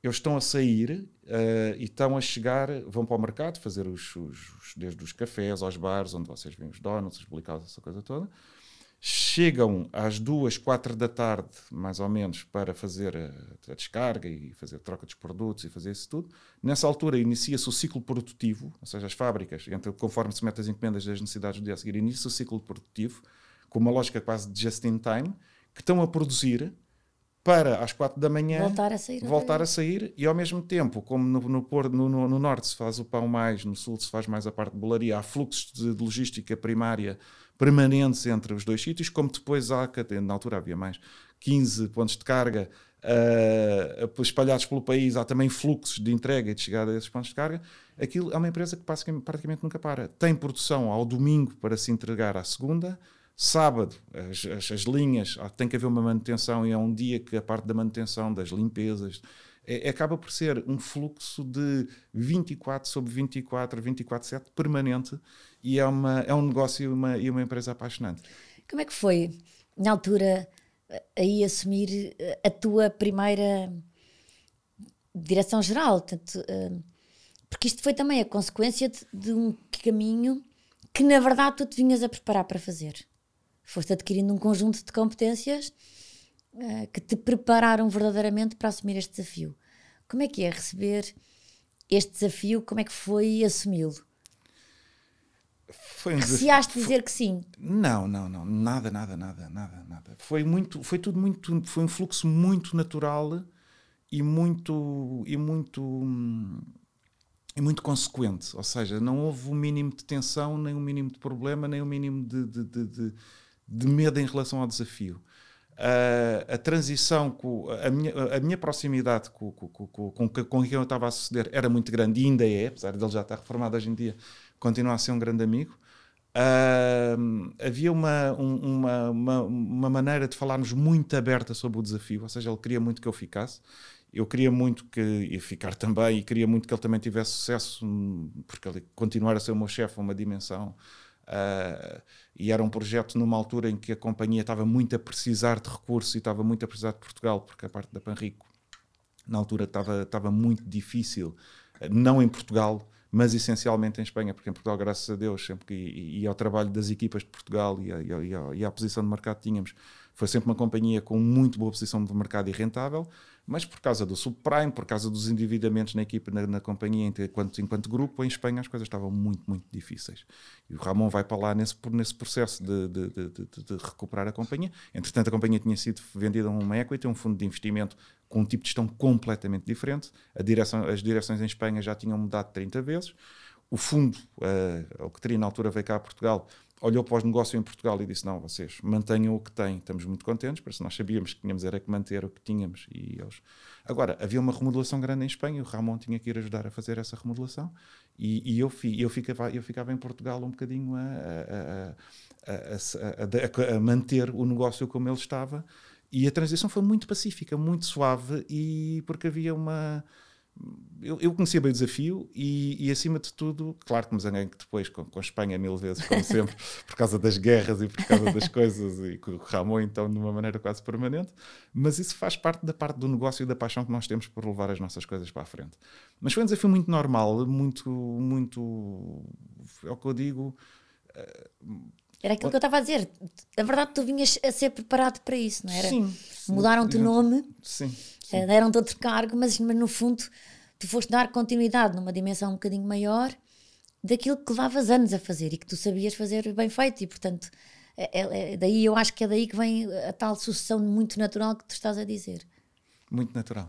eles estão a sair uh, e estão a chegar, vão para o mercado fazer os, os, os, desde os cafés aos bares, onde vocês veem os donuts, os blicaus, essa coisa toda, chegam às duas, quatro da tarde, mais ou menos, para fazer a, a, descarga e fazer a troca dos produtos e fazer isso tudo. Nessa altura inicia-se o ciclo produtivo, ou seja, as fábricas, conforme se metem as encomendas das necessidades do dia a seguir, inicia o ciclo produtivo, com uma lógica quase de just in time, que estão a produzir para às quatro da manhã voltar a sair, voltar a sair e ao mesmo tempo, como no, no, no, no, norte se faz o pão mais, no sul se faz mais a parte de bolaria, há fluxos de, de logística primária permanentes entre os dois sítios, como depois há, na altura havia mais, 15 pontos de carga uh, espalhados pelo país, há também fluxos de entrega e de chegada a esses pontos de carga. Aquilo é uma empresa que praticamente nunca para. Tem produção ao domingo para se entregar à segunda, sábado as, as, as linhas, tem que haver uma manutenção e é um dia que a parte da manutenção, das limpezas, é, acaba por ser um fluxo de 24 sobre 24, 24-7 permanente e é, uma, é um negócio e uma, e uma empresa apaixonante. Como é que foi, na altura, aí assumir eh, a tua primeira direção-geral? Eh, porque isto foi também a consequência de, de, um caminho que, na verdade, tu te vinhas a preparar para fazer. Foste adquirindo um conjunto de competências que te prepararam verdadeiramente para assumir este desafio. Como é que é receber este desafio? Como é que foi assumi-lo? Foi um Receaste dizer que sim? Não, não, não, nada, nada, nada, nada, nada. Foi muito, foi tudo muito, foi um fluxo muito natural e muito e muito e muito consequente. Ou seja, não houve um mínimo de tensão, nem um mínimo de problema, nem um mínimo de, de, de, de, de medo em relação ao desafio. Uh, a transição, com, a, minha, a minha proximidade com, com, com, com, com quem eu estava a suceder era muito grande e ainda é, apesar de ele já estar reformado hoje em dia, continua a ser um grande amigo. Uh, havia uma, um, uma, uma, uma, maneira de falarmos muito aberta sobre o desafio, ou seja, ele queria muito que eu ficasse, eu queria muito que ia ficar também e queria muito que ele também tivesse sucesso, porque ele continuar a ser o meu chefe a uma dimensão. Uh, e era um projeto numa altura em que a companhia estava muito a precisar de recursos e estava muito a precisar de Portugal, porque a parte da Panrico na altura estava, estava muito difícil, não em Portugal, mas essencialmente em Espanha, porque em Portugal, graças a Deus, sempre que e, e ao trabalho das equipas de Portugal e, a, e, a, e à posição de mercado que tínhamos, Foi sempre uma companhia com muito boa posição de mercado e rentável, mas por causa do subprime, por causa dos endividamentos na equipe, na, na companhia, enquanto, enquanto grupo, em Espanha as coisas estavam muito, muito difíceis. E o Ramon vai para lá nesse, nesse processo de, de, de, de, recuperar a companhia. Entretanto, a companhia tinha sido vendida a uma equity, um fundo de investimento com um tipo de gestão completamente diferente. Direção, as direções em Espanha já tinham mudado 30 vezes. O fundo, uh, o que teria na altura veio cá a Portugal, olhou para os negócios em Portugal e disse: Não, vocês mantenham o que têm, estamos muito contentes, porque nós sabíamos que tínhamos era que manter o que tínhamos. E eles... Agora, havia uma remodelação grande em Espanha, o Ramon tinha que ir ajudar a fazer essa remodelação, e, e eu, fi, eu, ficava, eu ficava em Portugal um bocadinho a, a, a, a, manter o negócio como ele estava. E a transição foi muito pacífica, muito suave, e porque havia uma eu, eu conhecia bem o desafio e, e, acima de tudo, claro que me zanguei que depois com, com Espanha mil vezes, como sempre, [laughs] por causa das guerras e por causa das coisas e o Ramon então de uma maneira quase permanente, mas isso faz parte da parte do negócio e da paixão que nós temos por levar as nossas coisas para a frente. Mas foi um desafio muito normal, muito, muito, é o que eu digo... Era aquilo que eu estava a dizer. Na verdade, tu vinhas a ser preparado para isso, não era? Sim. Mudaram-te o nome. Sim. sim. Deram-te outro cargo, mas, mas no fundo tu foste dar continuidade numa dimensão um bocadinho maior daquilo que levavas anos a fazer e que tu sabias fazer bem feito e portanto é, é, é, daí eu acho que é daí que vem a tal sucessão muito natural que tu estás a dizer muito natural.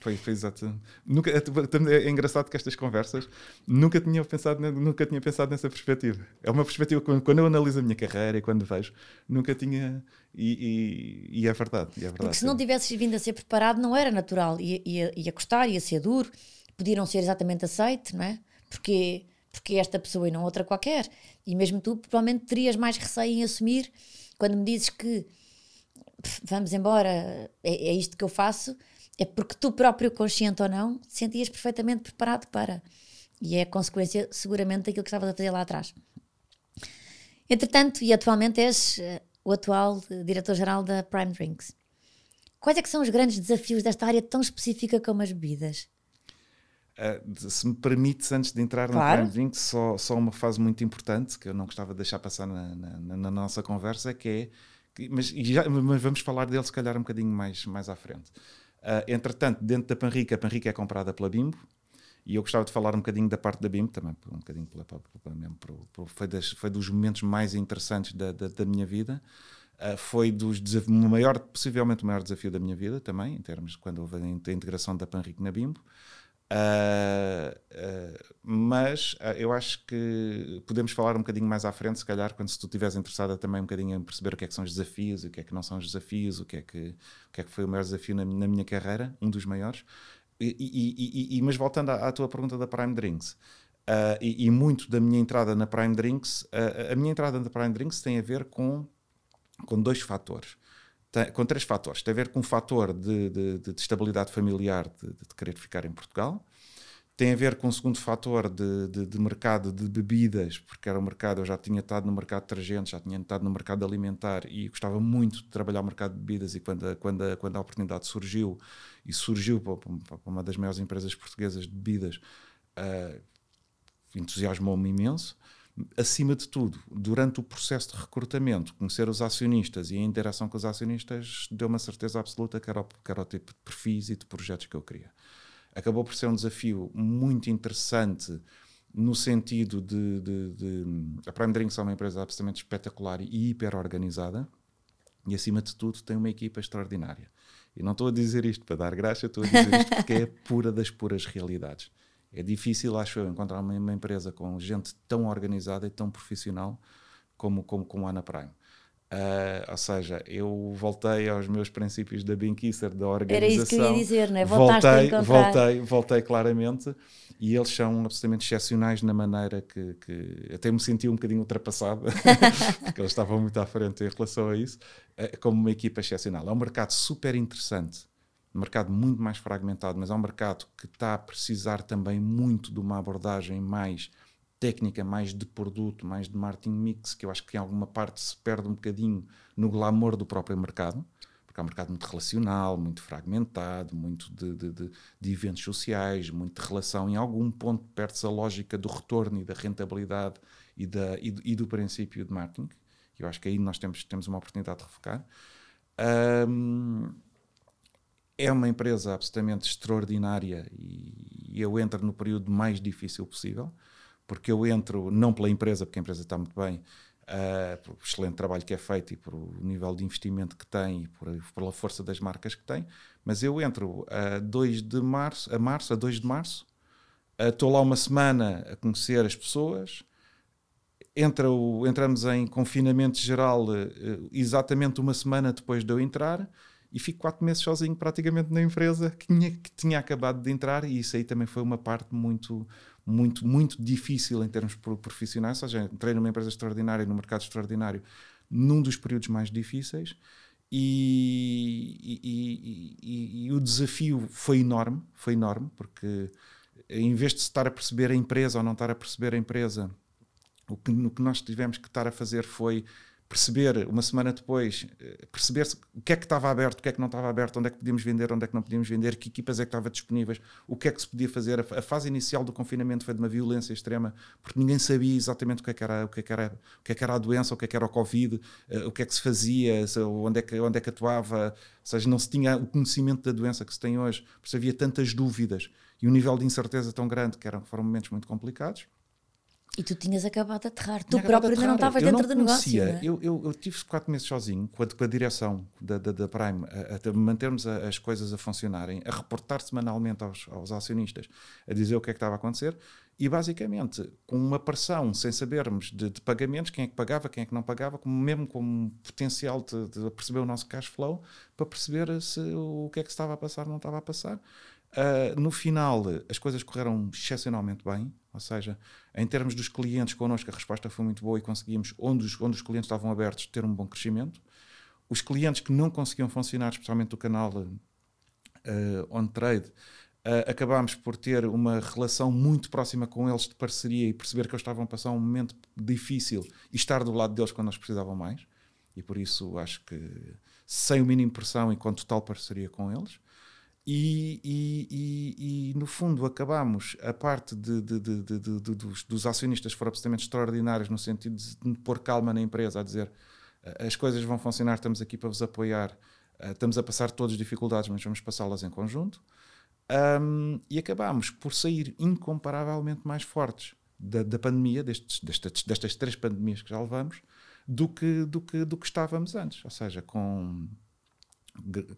Foi, foi exato. Nunca, é, é, engraçado que estas conversas nunca tinha pensado, nunca tinha pensado nessa perspectiva. É uma perspectiva quando, quando eu analiso a minha carreira e quando vejo, nunca tinha. E, e, e é verdade. E é verdade Porque se não tivesses vindo a ser preparado, não era natural. Ia, ia, ia custar, ia ser duro, podia não ser exatamente aceito, não é? Porque, porque esta pessoa e não outra qualquer. E mesmo tu, provavelmente, terias mais receio em assumir quando me dizes que vamos embora, é, é isto que eu faço é porque tu próprio, consciente ou não, te sentias perfeitamente preparado para. E é a consequência, seguramente, daquilo que estavas a fazer lá atrás. Entretanto, e atualmente és uh, o atual uh, diretor-geral da Prime Drinks. Quais é que são os grandes desafios desta área tão específica como as bebidas? Uh, se me permites, antes de entrar claro. na Prime Drinks, só, só uma fase muito importante que eu não gostava de deixar passar na, na, na nossa conversa, que é, que, mas, já, mas vamos falar dele se calhar um bocadinho mais, mais à frente. Uh, entretanto, dentro da Panrica, a Panrica é comprada pela Bimbo, e eu gostava de falar um bocadinho da parte da Bimbo, também um bocadinho pela, pela, pela mesmo, foi, das, foi dos momentos mais interessantes da, da, da minha vida. Uh, foi dos maior, possivelmente o maior desafio da minha vida também, em termos de quando houve a integração da Panrico na Bimbo. Uh, uh, mas uh, eu acho que podemos falar um bocadinho mais à frente, se calhar, quando se tu estiveres interessada também um bocadinho em perceber o que é que são os desafios, o que é que não são os desafios, o que é que, o que, é que foi o maior desafio na, na minha carreira, um dos maiores. E, e, e, mas voltando à, à, tua pergunta da Prime Drinks, e, muito da minha entrada na Prime Drinks, a minha entrada na Prime Drinks tem a ver com, com dois fatores tem, com três fatores. Tem a ver com o fator de, de, de estabilidade familiar, de, de, querer ficar em Portugal. Tem a ver com o segundo fator de, mercado de bebidas, porque era o mercado, eu já tinha estado no mercado de detergentes, já tinha estado no mercado alimentar e gostava muito de trabalhar o mercado de bebidas. E quando a, quando a, quando a oportunidade surgiu, e surgiu para, para uma das maiores empresas portuguesas de bebidas, uh, entusiasmou-me imenso acima de tudo, durante o processo de recrutamento, conhecer os acionistas e a interação com os acionistas deu-me a certeza absoluta que era, o, que era o tipo de perfis e de projetos que eu queria. Acabou por ser um desafio muito interessante no sentido de, de, de a Prime Drinks é uma empresa absolutamente espetacular e hiper organizada e acima de tudo tem uma equipa extraordinária. E não estou a dizer isto para dar graça, estou a dizer isto porque é pura das puras realidades. É difícil, acho eu, encontrar uma, uma, empresa com gente tão organizada e tão profissional como, como, como a Ana Prime. Uh, ou seja, eu voltei aos meus princípios da Binkisser, da organização. Era isso que eu ia dizer, não é? Voltaste voltei, voltei, voltei claramente e eles são absolutamente excepcionais na maneira que, que até me senti um bocadinho ultrapassado, [laughs] porque eles estavam muito à frente em relação a isso, uh, como uma equipa excepcional. É um mercado super interessante um mercado muito mais fragmentado, mas é um mercado que está a precisar também muito de uma abordagem mais técnica, mais de produto, mais de marketing mix, que eu acho que em alguma parte se perde um bocadinho no glamour do próprio mercado, porque é um mercado muito relacional, muito fragmentado, muito de, de, de, de eventos sociais, muito de relação. Em algum ponto perde-se a lógica do retorno e da rentabilidade e, da, e, do, e do princípio de marketing. Eu acho que aí nós temos, temos uma oportunidade de refocar. Um, é uma empresa absolutamente extraordinária e eu entro no período mais difícil possível, porque eu entro não pela empresa, porque a empresa está muito bem, uh, pelo excelente trabalho que é feito e por nível de investimento que tem e por, pela força das marcas que tem, mas eu entro a 2 de março, a março, a 2 de março, estou uh, lá uma semana a conhecer as pessoas, entra o, entramos em confinamento geral uh, exatamente uma semana depois de eu entrar e fico quatro meses sozinho praticamente na empresa que tinha, que tinha acabado de entrar e isso aí também foi uma parte muito muito muito difícil em termos profissionais, ou seja, entrei numa empresa extraordinária, num mercado extraordinário, num dos períodos mais difíceis e, e, e, e o desafio foi enorme, foi enorme, porque em vez de estar a perceber a empresa ou não estar a perceber a empresa, o que, o que nós tivemos que estar a fazer foi perceber, uma semana depois, eh, perceber o que é que estava aberto, o que é que não estava aberto, onde é que podíamos vender, onde é que não podíamos vender, que equipas é que estavam disponíveis, o que é que se podia fazer. A fase inicial do confinamento foi de uma violência extrema, porque ninguém sabia exatamente o que é que era, o que é que era, o que é que era a doença, o que é que era o Covid, eh, o que é que se fazia, onde é que, onde é que atuava, ou seja, não se tinha o conhecimento da doença que se tem hoje, por isso havia tantas dúvidas e um nível de incerteza tão grande que eram, foram momentos muito complicados. E tu tinhas acabado de aterrar, tu próprio ainda não estavas dentro do negócio. Né? Eu, eu, eu, tive quatro meses sozinho, com a, com a direção da, da, da Prime, a, a mantermos a, as coisas a funcionarem, a reportar semanalmente aos, aos acionistas, a dizer o que é que estava a acontecer, e basicamente com uma pressão, sem sabermos de, de, pagamentos, quem é que pagava, quem é que não pagava, como, mesmo com um potencial de, de perceber o nosso cash flow, para perceber se o que é que estava a passar não estava a passar. Uh, no final, as coisas correram excepcionalmente bem, ou seja, em termos dos clientes connosco, a resposta foi muito boa e conseguimos, onde os, onde os clientes estavam abertos, ter um bom crescimento. Os clientes que não conseguiam funcionar, especialmente o canal uh, on-trade, uh, acabámos por ter uma relação muito próxima com eles de parceria e perceber que eles estavam a passar um momento difícil e estar do lado deles quando eles precisavam mais. E por isso acho que sem o mínimo pressão e com total parceria com eles. E, e, e, e, no fundo acabamos a parte de, de, de, dos, dos, acionistas foram absolutamente extraordinários no sentido de pôr calma na empresa, a dizer as coisas vão funcionar, estamos aqui para vos apoiar, estamos a passar todas as dificuldades, mas vamos passá-las em conjunto. Um, e acabamos por sair incomparavelmente mais fortes da, da pandemia, destes, destas, destas três pandemias que já levamos, do que, do, que, do que estávamos antes. Ou seja, com,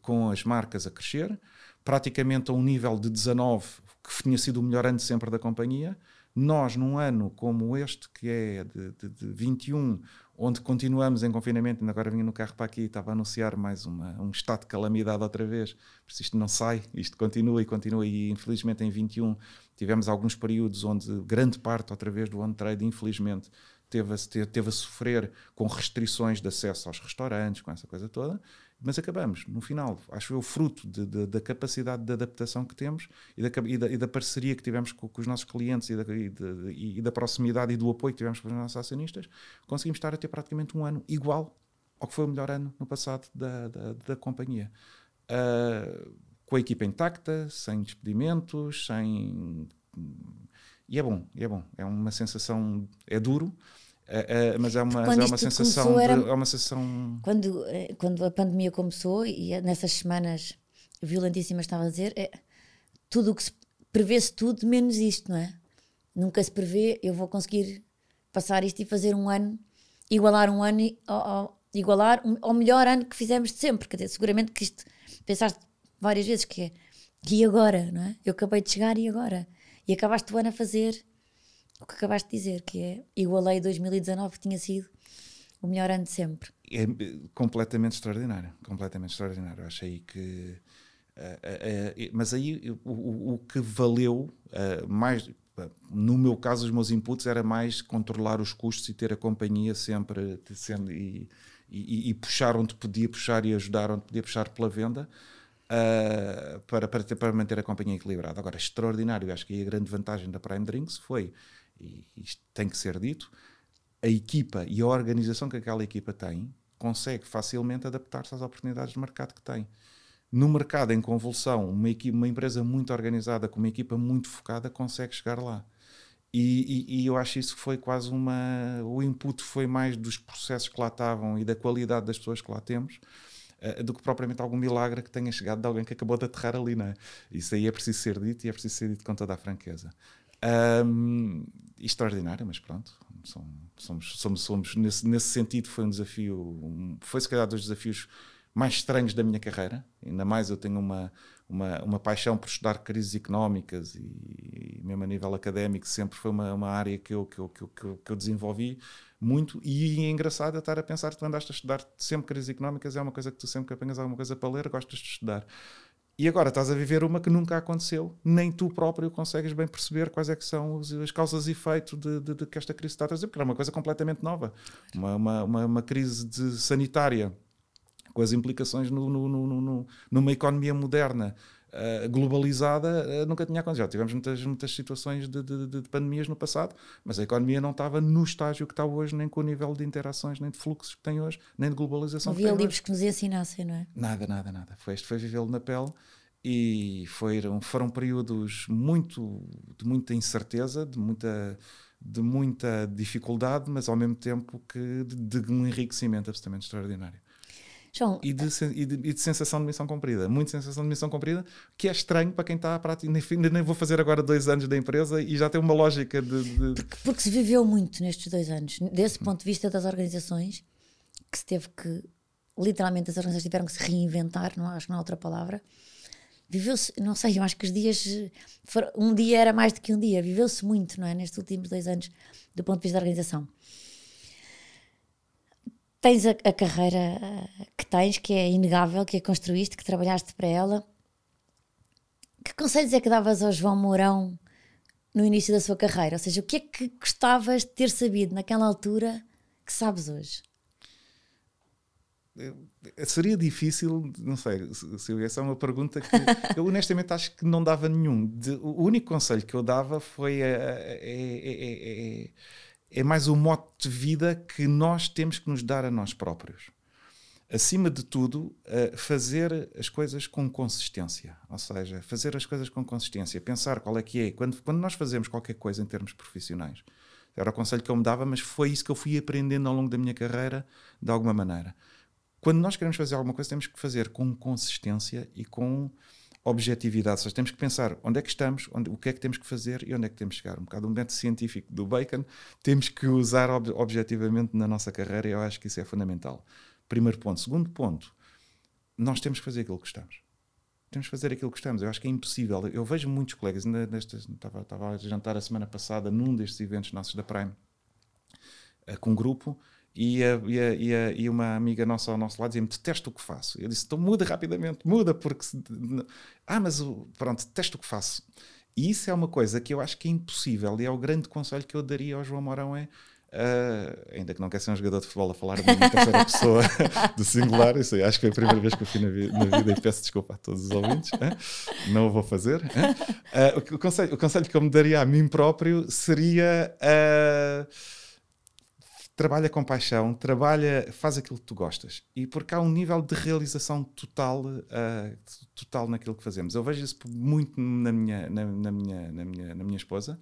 com as marcas a crescer, praticamente a um nível de 19, que tinha sido o melhor ano sempre da companhia. Nós, num ano como este, que é de, de, de 21, onde continuamos em confinamento, ainda agora vinha no carro para aqui, estava a anunciar mais uma, um estado de calamidade outra vez, por isso isto não sai, isto continua e continua, e infelizmente em 21 tivemos alguns períodos onde grande parte outra vez do on-trade, infelizmente, teve a, teve a sofrer com restrições de acesso aos restaurantes, com essa coisa toda, mas acabamos, no final, acho eu, fruto de, de, da capacidade de adaptação que temos e da, e da, e da parceria que tivemos com, com, os nossos clientes e da, e da, proximidade e do apoio que tivemos com os nossos acionistas, conseguimos estar a ter praticamente um ano igual ao que foi o melhor ano no passado da, da, da companhia. Uh, com a equipa intacta, sem despedimentos, sem. E é bom, e é bom. É uma sensação. É duro, é, é, mas é uma, é uma sensação era, de, é uma sensação quando eh, quando a pandemia começou e nessas semanas violentíssimas estava a dizer é, tudo o que se prevê-se tudo menos isto não é? Nunca se prevê eu vou conseguir passar isto e fazer um ano igualar um ano ao, ao igualar um, ao melhor ano que fizemos de sempre. Quer dizer seguramente que isto pensaste várias vezes que é e agora não é? Eu acabei de chegar e agora? E acabaste o ano a fazer o que acabaste de dizer, que é igualei 2019 que tinha sido o melhor ano de sempre. É eh, completamente extraordinário, completamente extraordinário. Achei que. Uh, uh, uh, mas aí o, o, que valeu mais, no meu caso, os meus inputs era mais controlar os custos e ter a companhia sempre sendo, e, e, e, puxar onde podia puxar e ajudar onde podia puxar pela venda. para, para, ter, para manter a companhia equilibrada. Agora, extraordinário, acho que a grande vantagem da Prime Drinks foi e isto tem que ser dito, a equipa e a organização que aquela equipa tem consegue facilmente adaptar-se às oportunidades de mercado que tem. No mercado em convulsão, uma, uma empresa muito organizada, com uma equipa muito focada, consegue chegar lá. E, e, e, eu acho isso que foi quase uma. O input foi mais dos processos que lá estavam e da qualidade das pessoas que lá temos. uh, do que propriamente algum milagre que tenha chegado de alguém que acabou de aterrar ali, não é? Isso aí é preciso ser dito e é preciso ser dito com toda a franqueza. Um, extraordinário, mas pronto, somos, somos, somos nesse, nesse sentido foi um desafio, foi se calhar dos desafios mais estranhos da minha carreira, ainda mais eu tenho uma, uma, uma paixão por estudar crises económicas e, e mesmo a nível académico sempre foi uma, uma área que eu, que, eu, que, eu, que eu desenvolvi muito. E é engraçado estar a pensar tu andaste a estudar sempre crises económicas é uma coisa que tu sempre que apanhas alguma coisa para ler gostas de estudar e agora estás a viver uma que nunca aconteceu, nem tu próprio consegues bem perceber quais é que são as causas e efeitos de, de, de, que esta crise está a trazer, porque é uma coisa completamente nova. Uma, uma, uma, uma crise de sanitária, com as implicações no, no, no numa economia moderna, uh, globalizada, uh, nunca tinha acontecido. Já tivemos muitas, muitas situações de, de, de, pandemias no passado, mas a economia não estava no estágio que está hoje, nem com o nível de interações, nem de fluxos que tem hoje, nem de globalização Havia livros hoje. que nos ensinassem, não é? Nada, nada, nada. Foi, este foi vivê-lo na pele e foram, foram períodos muito, de muita incerteza, de muita de muita dificuldade, mas ao mesmo tempo que de, de um enriquecimento absolutamente extraordinário. João, e, de, e, de, e, de, sensação de missão cumprida. Muito sensação de missão cumprida, que é estranho para quem está à prática. Nem, nem vou fazer agora dois anos da empresa e já tem uma lógica de. de... Porque, porque, se viveu muito nestes dois anos. Desse ponto de vista das organizações, que se teve que. Literalmente, as organizações tiveram que se reinventar, não acho que não há outra palavra. Viveu-se, não sei, eu acho que os dias. Um dia era mais do que um dia. Viveu-se muito, não é? Nestes últimos dois anos, do ponto de vista da organização tens a, a, carreira eh, que tens, que é inegável, que a construíste, que trabalhaste para ela. Que conselhos é que davas ao João Mourão no início da sua carreira? Ou seja, o que é que gostavas de ter sabido naquela altura que sabes hoje? Seria difícil, não sei, se essa é uma pergunta que [laughs] eu honestamente acho que não dava nenhum. De, o único conselho que eu dava foi. É, é, é, é mais o mote de vida que nós temos que nos dar a nós próprios. Acima de tudo, fazer as coisas com consistência. Ou seja, fazer as coisas com consistência. Pensar qual é que é. Quando, quando nós fazemos qualquer coisa em termos profissionais, era o conselho que eu me dava, mas foi isso que eu fui aprendendo ao longo da minha carreira, de alguma maneira. Quando nós queremos fazer alguma coisa, temos que fazer com consistência e com objetividade. Ou seja, temos que pensar onde é que estamos, onde, o que é que temos que fazer e onde é que temos que chegar. Um bocado um método científico do Bacon, temos que usar ob objetivamente na nossa carreira e eu acho que isso é fundamental. Primeiro ponto. Segundo ponto, nós temos que fazer aquilo que gostamos. Temos que fazer aquilo que gostamos. Eu acho que é impossível. Eu vejo muitos colegas, nesta, estava, estava a jantar a semana passada num destes eventos nossos da Prime, eh, com um grupo, e, a, e, a, e, a, e, uma amiga nossa ao nosso lado dizia-me: Detesto o que faço. Eu disse: Então muda rapidamente, muda, porque. Ah, mas pronto, detesto o que faço. E isso é uma coisa que eu acho que é impossível, e é o grande conselho que eu daria ao João Mourão: é. Uh, ainda que não quer ser um jogador de futebol a falar de uma terceira pessoa [laughs] do singular, isso aí, acho que foi a primeira vez que eu fui na, vi na vida e peço desculpa a todos os ouvintes, não o vou fazer. Uh, o, conselho, o conselho que eu me daria a mim próprio seria. Uh, trabalha com paixão, trabalha, faz aquilo que tu gostas. E porque há um nível de realização total, uh, total naquilo que fazemos. Eu vejo isso muito na minha, na, na minha, na minha, na minha esposa,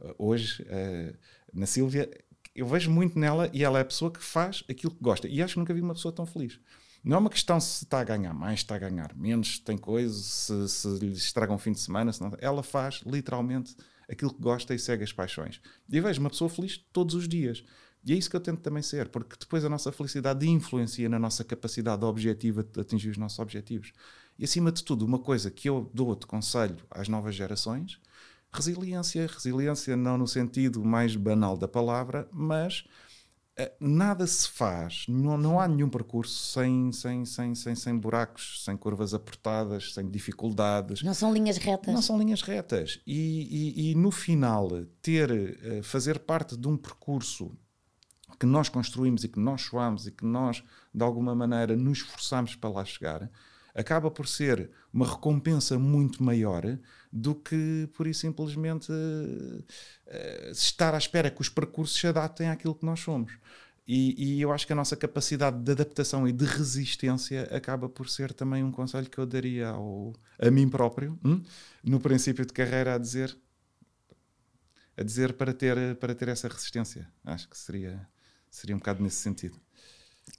uh, hoje, uh, na Sílvia. Eu vejo muito nela e ela é a pessoa que faz aquilo que gosta. E acho que nunca vi uma pessoa tão feliz. Não é uma questão se está a ganhar mais, se está a ganhar menos, se tem coisas, se, se lhe estraga um fim de semana. Não... Ela faz literalmente aquilo que gosta e segue as paixões. E vejo uma pessoa feliz todos os dias. E é isso que eu tento também ser, porque depois a nossa felicidade influencia na nossa capacidade objetiva de atingir os nossos objetivos. E acima de tudo, uma coisa que eu dou de conselho às novas gerações, resiliência. Resiliência não no sentido mais banal da palavra, mas uh, nada se faz, não, não há nenhum percurso sem, sem, sem, sem, sem buracos, sem curvas apertadas, sem dificuldades. Não são linhas retas. Não são linhas retas. E, e, e no final, ter, uh, fazer parte de um percurso que nós construímos e que nós suamos e que nós, de alguma maneira, nos esforçamos para lá chegar, acaba por ser uma recompensa muito maior do que, por isso, simplesmente uh, estar à espera que os percursos se adaptem àquilo que nós somos. E, e, eu acho que a nossa capacidade de adaptação e de resistência acaba por ser também um conselho que eu daria ao, a mim próprio, hum? no princípio de carreira, a dizer, a dizer para ter, para ter essa resistência. Acho que seria Seria um bocado nesse sentido.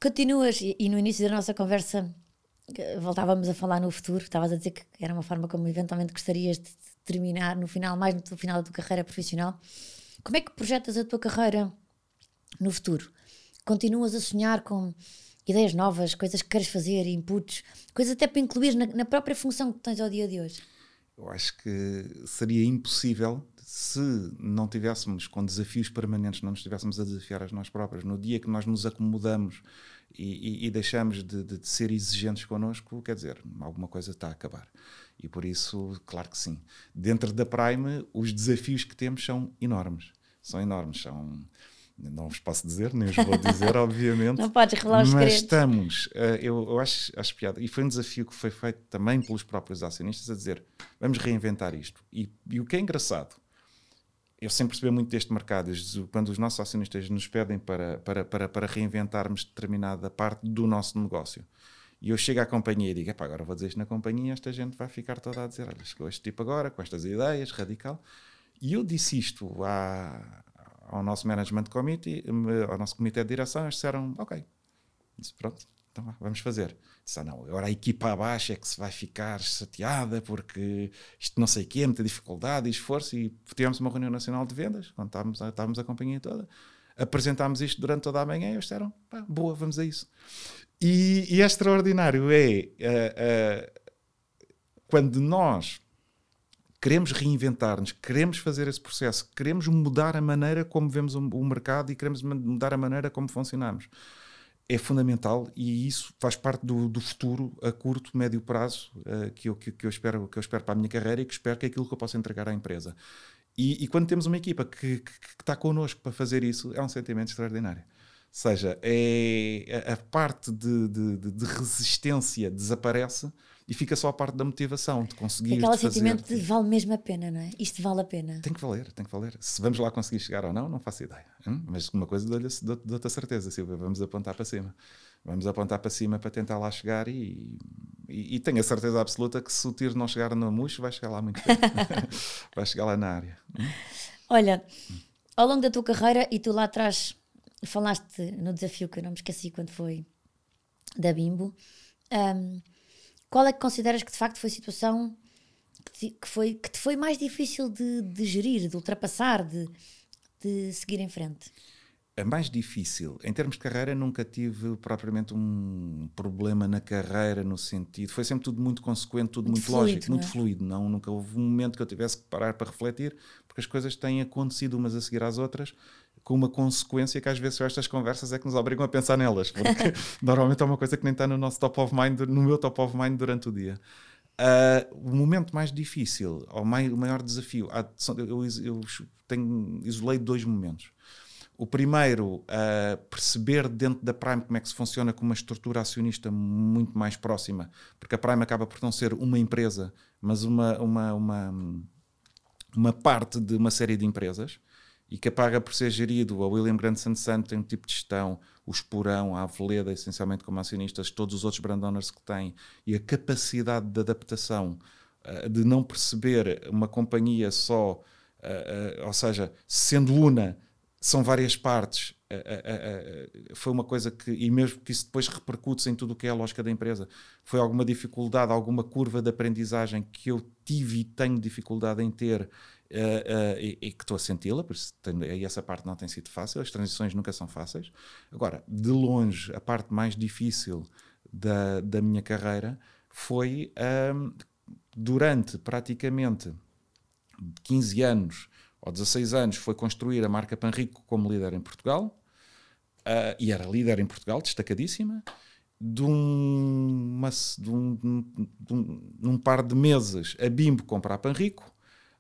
Continuas, e no início da nossa conversa voltávamos a falar no futuro, estavas a dizer que era uma forma como eventualmente gostarias de terminar no final, mais no final da tua carreira profissional. Como é que projetas a tua carreira no futuro? Continuas a sonhar com ideias novas, coisas que queres fazer, inputs, coisas até para incluir na, na própria função que tens ao dia de hoje? Eu acho que seria impossível se não tivéssemos com desafios permanentes, não nos estivéssemos a desafiar a nós próprios, no dia que nós nos acomodamos e, e, e deixamos de, de, de, ser exigentes connosco, quer dizer, alguma coisa está a acabar. E por isso, claro que sim. Dentro da Prime, os desafios que temos são enormes. São enormes. São, não vos posso dizer, nem os vou dizer, [laughs] obviamente. Não podes revelar os Mas estamos, uh, eu, eu acho, acho piada, e foi um desafio que foi feito também pelos próprios acionistas, a dizer, vamos reinventar isto. E, e o que é engraçado, eu sempre percebi muito deste mercado, quando os nossos acionistas nos pedem para, para, para, para reinventarmos determinada parte do nosso negócio. E eu chego à companhia e digo: agora vou dizer isto na companhia, esta gente vai ficar toda a dizer: olha, chegou este tipo agora, com estas ideias, radical. E eu disse isto à, ao nosso management committee, ao nosso comitê de direção, eles disseram: ok. Disse: pronto, então vamos fazer. Disse, ah, não, agora a equipa abaixo é que se vai ficar chateada porque isto não sei o quê, muita dificuldade e esforço. E tivemos uma reunião nacional de vendas, quando estávamos, estávamos a companhia toda, apresentámos isto durante toda a manhã e eles disseram, pá, boa, vamos a isso. E, e é extraordinário é uh, uh, quando nós queremos reinventar-nos, queremos fazer esse processo, queremos mudar a maneira como vemos o, o mercado e queremos mudar a maneira como funcionamos é fundamental e isso faz parte do, do futuro a curto, médio prazo uh, que, eu, que, que, eu espero, que eu espero para a minha carreira e que espero que é aquilo que eu possa entregar à empresa. E, e quando temos uma equipa que, está connosco para fazer isso, é um sentimento extraordinário. Ou seja, é, a, a parte de, de, de resistência desaparece e fica só a parte da motivação de conseguir. Aquele sentimento de vale mesmo a pena, não é? Isto vale a pena. Tem que valer, tem que valer. Se vamos lá conseguir chegar ou não, não faço ideia. Hum? Mas uma coisa dou-te a certeza, Silvia, vamos apontar para cima. Vamos apontar para cima para tentar lá chegar e, e, e tenho a certeza absoluta que se o tiro não chegar no murcho, vai chegar lá muito perto. [laughs] vai chegar lá na área. Hum? Olha, ao longo da tua carreira, e tu lá atrás falaste no desafio que eu não me esqueci quando foi da Bimbo. Um, qual é que consideras que de facto foi a situação que, te, que foi, que te foi mais difícil de, de gerir, de ultrapassar, de, de seguir em frente? A mais difícil, em termos de carreira, nunca tive propriamente um problema na carreira, no sentido. Foi sempre tudo muito consequente, tudo muito, muito fluido, lógico, muito é? fluido. Não, nunca houve um momento que eu tivesse que parar para refletir, porque as coisas têm acontecido umas a seguir às outras com uma consequência que às vezes estas conversas é que nos obrigam a pensar nelas, porque [laughs] normalmente é uma coisa que nem está no nosso top of mind, no meu top of mind durante o dia. Uh, o momento mais difícil, ou mai, o maior desafio, eu, eu tenho, isolei dois momentos. O primeiro, uh, perceber dentro da Prime como é que se funciona com uma estrutura acionista muito mais próxima, porque a Prime acaba por não ser uma empresa, mas uma, uma, uma, uma parte de uma série de empresas e que paga por ser gerido. A William Grant Sun tem um tipo de gestão, o Esporão, a Aveleda, essencialmente como acionistas, todos os outros brand owners que têm, e a capacidade de adaptação, uh, de não perceber uma companhia só, uh, uh, ou seja, sendo una, são várias partes. foi uma coisa que, e mesmo que isso depois repercute em tudo o que é a lógica da empresa, foi alguma dificuldade, alguma curva de aprendizagem que eu tive e tenho dificuldade em ter Uh, e, e, que estou a senti-la, por isso tem, essa parte não tem sido fácil, as transições nunca são fáceis. Agora, de longe, a parte mais difícil da, da minha carreira foi um, durante praticamente 15 anos ou 16 anos, foi construir a marca Panrico como líder em Portugal, uh, e era líder em Portugal, destacadíssima. De um, uma, de, um, de, um, num par de meses, a Bimbo compra a Panrico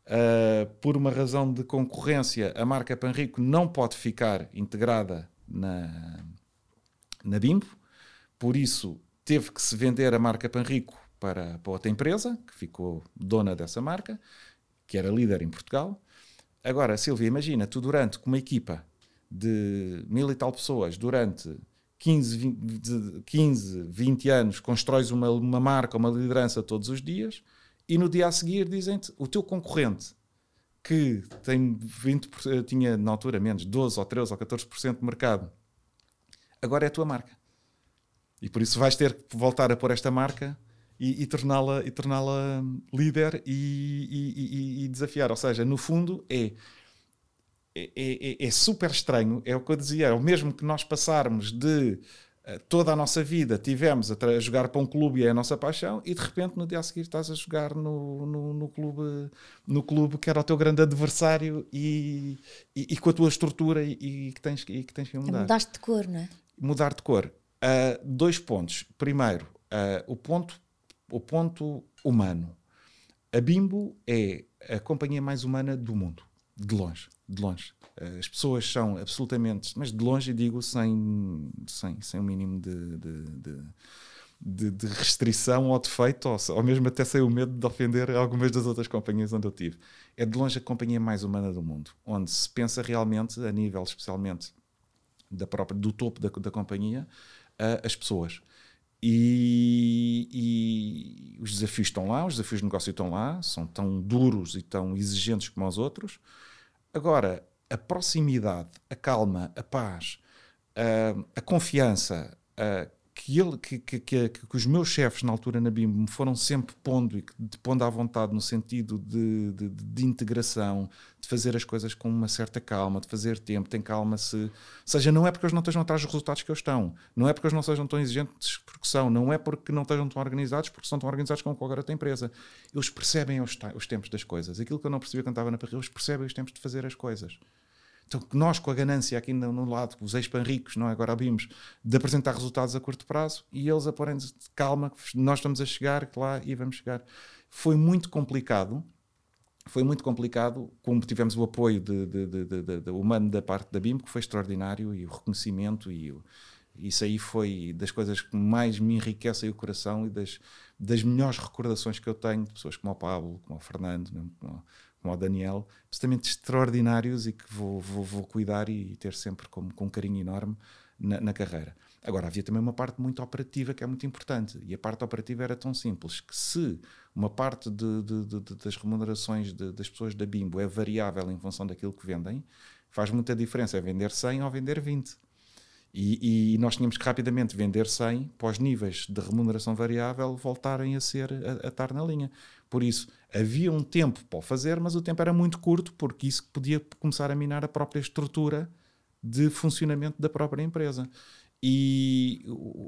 Uh, por uma razão de concorrência, a marca Panrico não pode ficar integrada na, na Bimbo, por isso teve que se vender a marca Panrico para, para outra empresa, que ficou dona dessa marca, que era líder em Portugal. Agora, Silvia, imagina, tu durante, com uma equipa de mil e tal pessoas, durante 15, 20, 15, 20 anos, constróis uma, uma marca, uma liderança todos os dias, e no dia a seguir dizem-te o teu concorrente que tem 20%, tinha na altura menos 12 ou 13 ou 14% de mercado, agora é a tua marca. E por isso vais ter que voltar a pôr esta marca e, e torná-la torná-la líder e, e, e, desafiar. Ou seja, no fundo é, é, é, é, super estranho, é o que eu dizia, é o mesmo que nós passarmos de eh, toda a nossa vida tivemos a, a, jogar para um clube e é a nossa paixão e de repente no dia a seguir estás a jogar no, no, no clube no clube que era o teu grande adversário e, e, e com a tua estrutura e, e, que tens, e que tens que mudar. Mudaste de cor, não é? Mudar de cor. Uh, dois pontos. Primeiro, uh, o, ponto, o ponto humano. A Bimbo é a companhia mais humana do mundo, de longe, de longe. Uh, as pessoas são absolutamente, mas de longe digo sem, sem, sem o um mínimo de, de, de, de, restrição ou defeito, ou, ou mesmo até sem o medo de ofender algumas das outras companhias onde eu tive. É de longe a companhia mais humana do mundo, onde se pensa realmente, a nível especialmente da própria, do topo da, da companhia, as pessoas. E, e, os desafios estão lá, os desafios de negócio estão lá, são tão duros e tão exigentes como os outros. Agora, a proximidade, a calma, a paz, a, a confiança, a, que, ele, que, que, que, que, os meus chefes na altura na BIM me foram sempre pondo e de pondo à vontade no sentido de, de, de, integração, de fazer as coisas com uma certa calma, de fazer tempo, tem calma se. Ou seja, não é porque eles não estejam atrás dos resultados que eles estão, não é porque eles não sejam tão exigentes porque são, não é porque não estejam tão organizados porque são tão organizados como qualquer outra empresa. Eles percebem os, os tempos das coisas. Aquilo que eu não percebia quando estava na Parrilha, eles percebem os tempos de fazer as coisas. Então, nós, com a ganância aqui no, no lado, os ex-panricos, não é? agora vimos, de apresentar resultados a curto prazo e eles a porem calma, nós estamos a chegar lá e vamos chegar. Foi muito complicado, foi muito complicado, como tivemos o apoio de, de, de, de, humano da parte da BIM, que foi extraordinário, e o reconhecimento, e o, isso aí foi das coisas que mais me enriquecem o coração e das, das melhores recordações que eu tenho de pessoas como o Pablo, como o Fernando, como como o Daniel, absolutamente extraordinários e que vou, vou, vou cuidar e ter sempre com, com um carinho enorme na, na, carreira. Agora, havia também uma parte muito operativa que é muito importante, e a parte operativa era tão simples que se uma parte de, de, de, das remunerações das pessoas da Bimbo é variável em função daquilo que vendem, faz muita diferença é vender 100 ou vender 20. E, e, nós tínhamos que rapidamente vender 100 para os níveis de remuneração variável voltarem a ser a, a estar na linha. Por isso, havia um tempo para o fazer, mas o tempo era muito curto, porque isso podia começar a minar a própria estrutura de funcionamento da própria empresa. E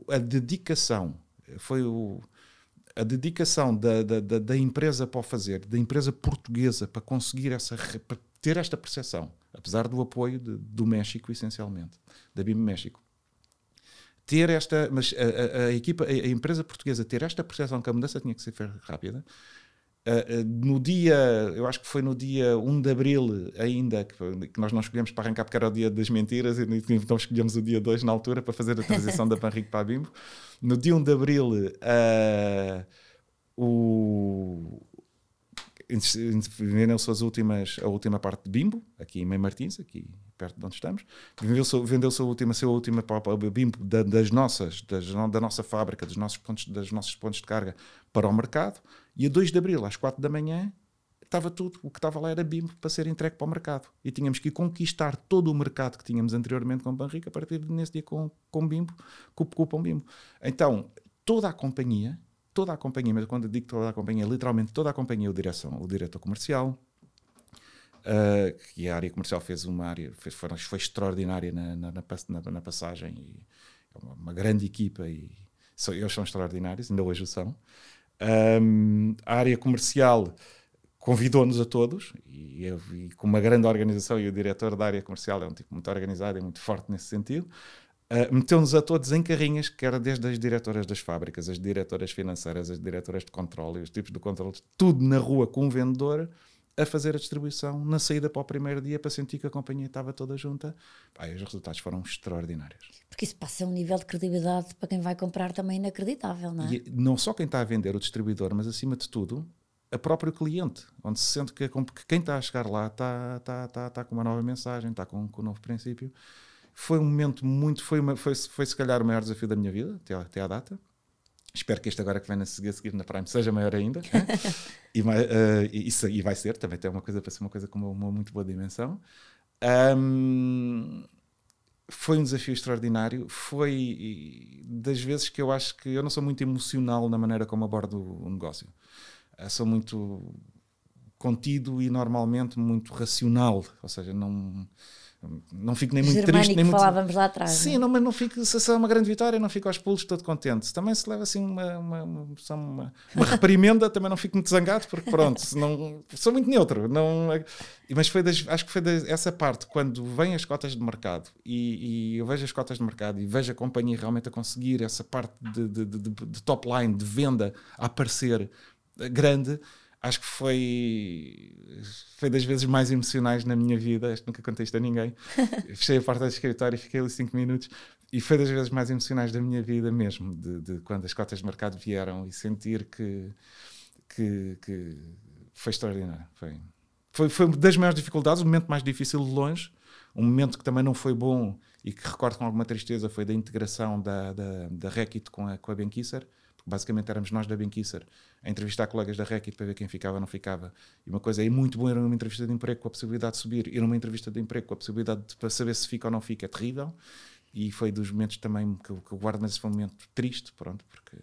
a dedicação foi o, a dedicação da, da, da, da, empresa para o fazer, da empresa portuguesa para conseguir essa, para ter esta percepção, apesar do apoio de, do México, essencialmente, da BIM México. Ter esta, mas a, a, a equipa, a, a empresa portuguesa ter esta percepção que a mudança tinha que ser rápida, Uh, no dia, eu acho que foi no dia 1 de Abril ainda, que, que, nós não escolhemos para arrancar porque era o dia das mentiras, e então escolhemos o dia 2 na altura para fazer a transição da Panrico para a Bimbo. No dia 1 de Abril, uh, o, vendeu-se as últimas, a última parte de Bimbo, aqui em Mãe Martins, aqui perto de onde estamos. Vendeu-se vendeu a última, a última Bimbo da, das nossas, das, da nossa fábrica, dos nossos pontos, dos nossos pontos de carga para o mercado. E a 2 de Abril, às 4 da manhã, estava tudo. O que estava lá era Bimbo para ser entregue para o mercado. E tínhamos que conquistar todo o mercado que tínhamos anteriormente com Banrica a partir de nesse dia com, com Bimbo, com, o Bimbo. Então, toda a companhia toda a companhia, mas quando eu digo toda a companhia, literalmente toda a companhia, o direção, o diretor comercial, uh, que a área comercial fez uma área, fez, foi, foi extraordinária na, na, na, na passagem, e é uma, uma, grande equipa e são, eles são extraordinários, ainda hoje o são. Um, a área comercial convidou-nos a todos e, e, com uma grande organização e o diretor da área comercial é um tipo muito organizado e muito forte nesse sentido Uh, Meteu-nos a todos em carrinhas, que era desde as diretoras das fábricas, as diretoras financeiras, as diretoras de controle, os tipos de controle, tudo na rua com um vendedor a fazer a distribuição na saída para o primeiro dia para sentir que a companhia estava toda junta. Pá, os resultados foram extraordinários. Porque isso passa um nível de credibilidade para quem vai comprar também inacreditável, não é? E não só quem está a vender, o distribuidor, mas acima de tudo, a próprio cliente, onde se sente que, que quem está a chegar lá está, está, está, está com uma nova mensagem, está com, com um novo princípio. Foi um momento muito. Foi, uma, foi, foi se calhar o maior desafio da minha vida, até, até à data. Espero que este agora que vem a seguir, a seguir na Prime seja maior ainda. [laughs] e, uh, isso, e vai ser, também tem uma coisa para ser uma coisa com uma, uma muito boa dimensão. Um, foi um desafio extraordinário. Foi das vezes que eu acho que eu não sou muito emocional na maneira como abordo o negócio. Eu sou muito contido e normalmente muito racional, ou seja, não não fico nem muito Germânico triste nem muito falávamos lá atrás sim não? não, mas não fico se é uma grande vitória não fico aos pulos todo contente também se leva assim uma uma, uma, uma, uma [laughs] reprimenda também não fico muito zangado porque pronto não sou muito neutro não mas foi das, acho que foi das, essa parte quando vêm as cotas de mercado e, e, eu vejo as cotas de mercado e vejo a companhia realmente a conseguir essa parte de, de, de, de top line de venda a aparecer grande acho que foi foi das vezes mais emocionais na minha vida. Acho que nunca contei isto a ninguém. [laughs] Fechei a porta do escritório e fiquei ali 5 minutos. E foi das vezes mais emocionais da minha vida mesmo, de, de quando as cotas de mercado vieram e sentir que, que, que foi extraordinário. Foi, foi, foi das maiores dificuldades, o momento mais difícil de longe, um momento que também não foi bom e que recordo com alguma tristeza foi da integração da, da, da Reckitt com a, com a Benquisser basicamente éramos nós da Benquisser a entrevistar colegas da REC para ver quem ficava ou não ficava. E uma coisa é muito bom ir a uma entrevista de emprego com a possibilidade de subir, ir a uma entrevista de emprego com a possibilidade de, para saber se fica ou não fica, é terrível. E foi dos momentos também que, que eu guardo, mas foi um momento triste, pronto, porque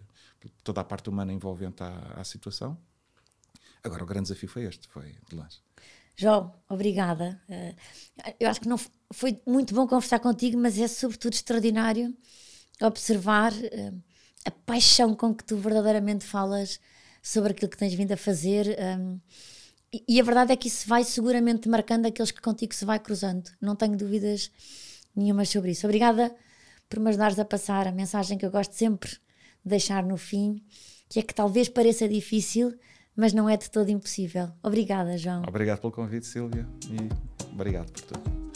toda a parte humana envolvente à, à situação. Agora, o grande desafio foi este, foi de longe. João, obrigada. Uh, eu acho que não foi muito bom conversar contigo, mas é sobretudo extraordinário observar uh, a paixão com que tu verdadeiramente falas sobre aquilo que tens vindo a fazer. Um, e, e, a verdade é que isso vai seguramente marcando aqueles que contigo se vai cruzando. Não tenho dúvidas nenhumas sobre isso. Obrigada por me ajudares a passar a mensagem que eu gosto sempre de deixar no fim, que é que talvez pareça difícil, mas não é de todo impossível. Obrigada, João. Obrigado pelo convite, Silvia, e obrigado por tudo.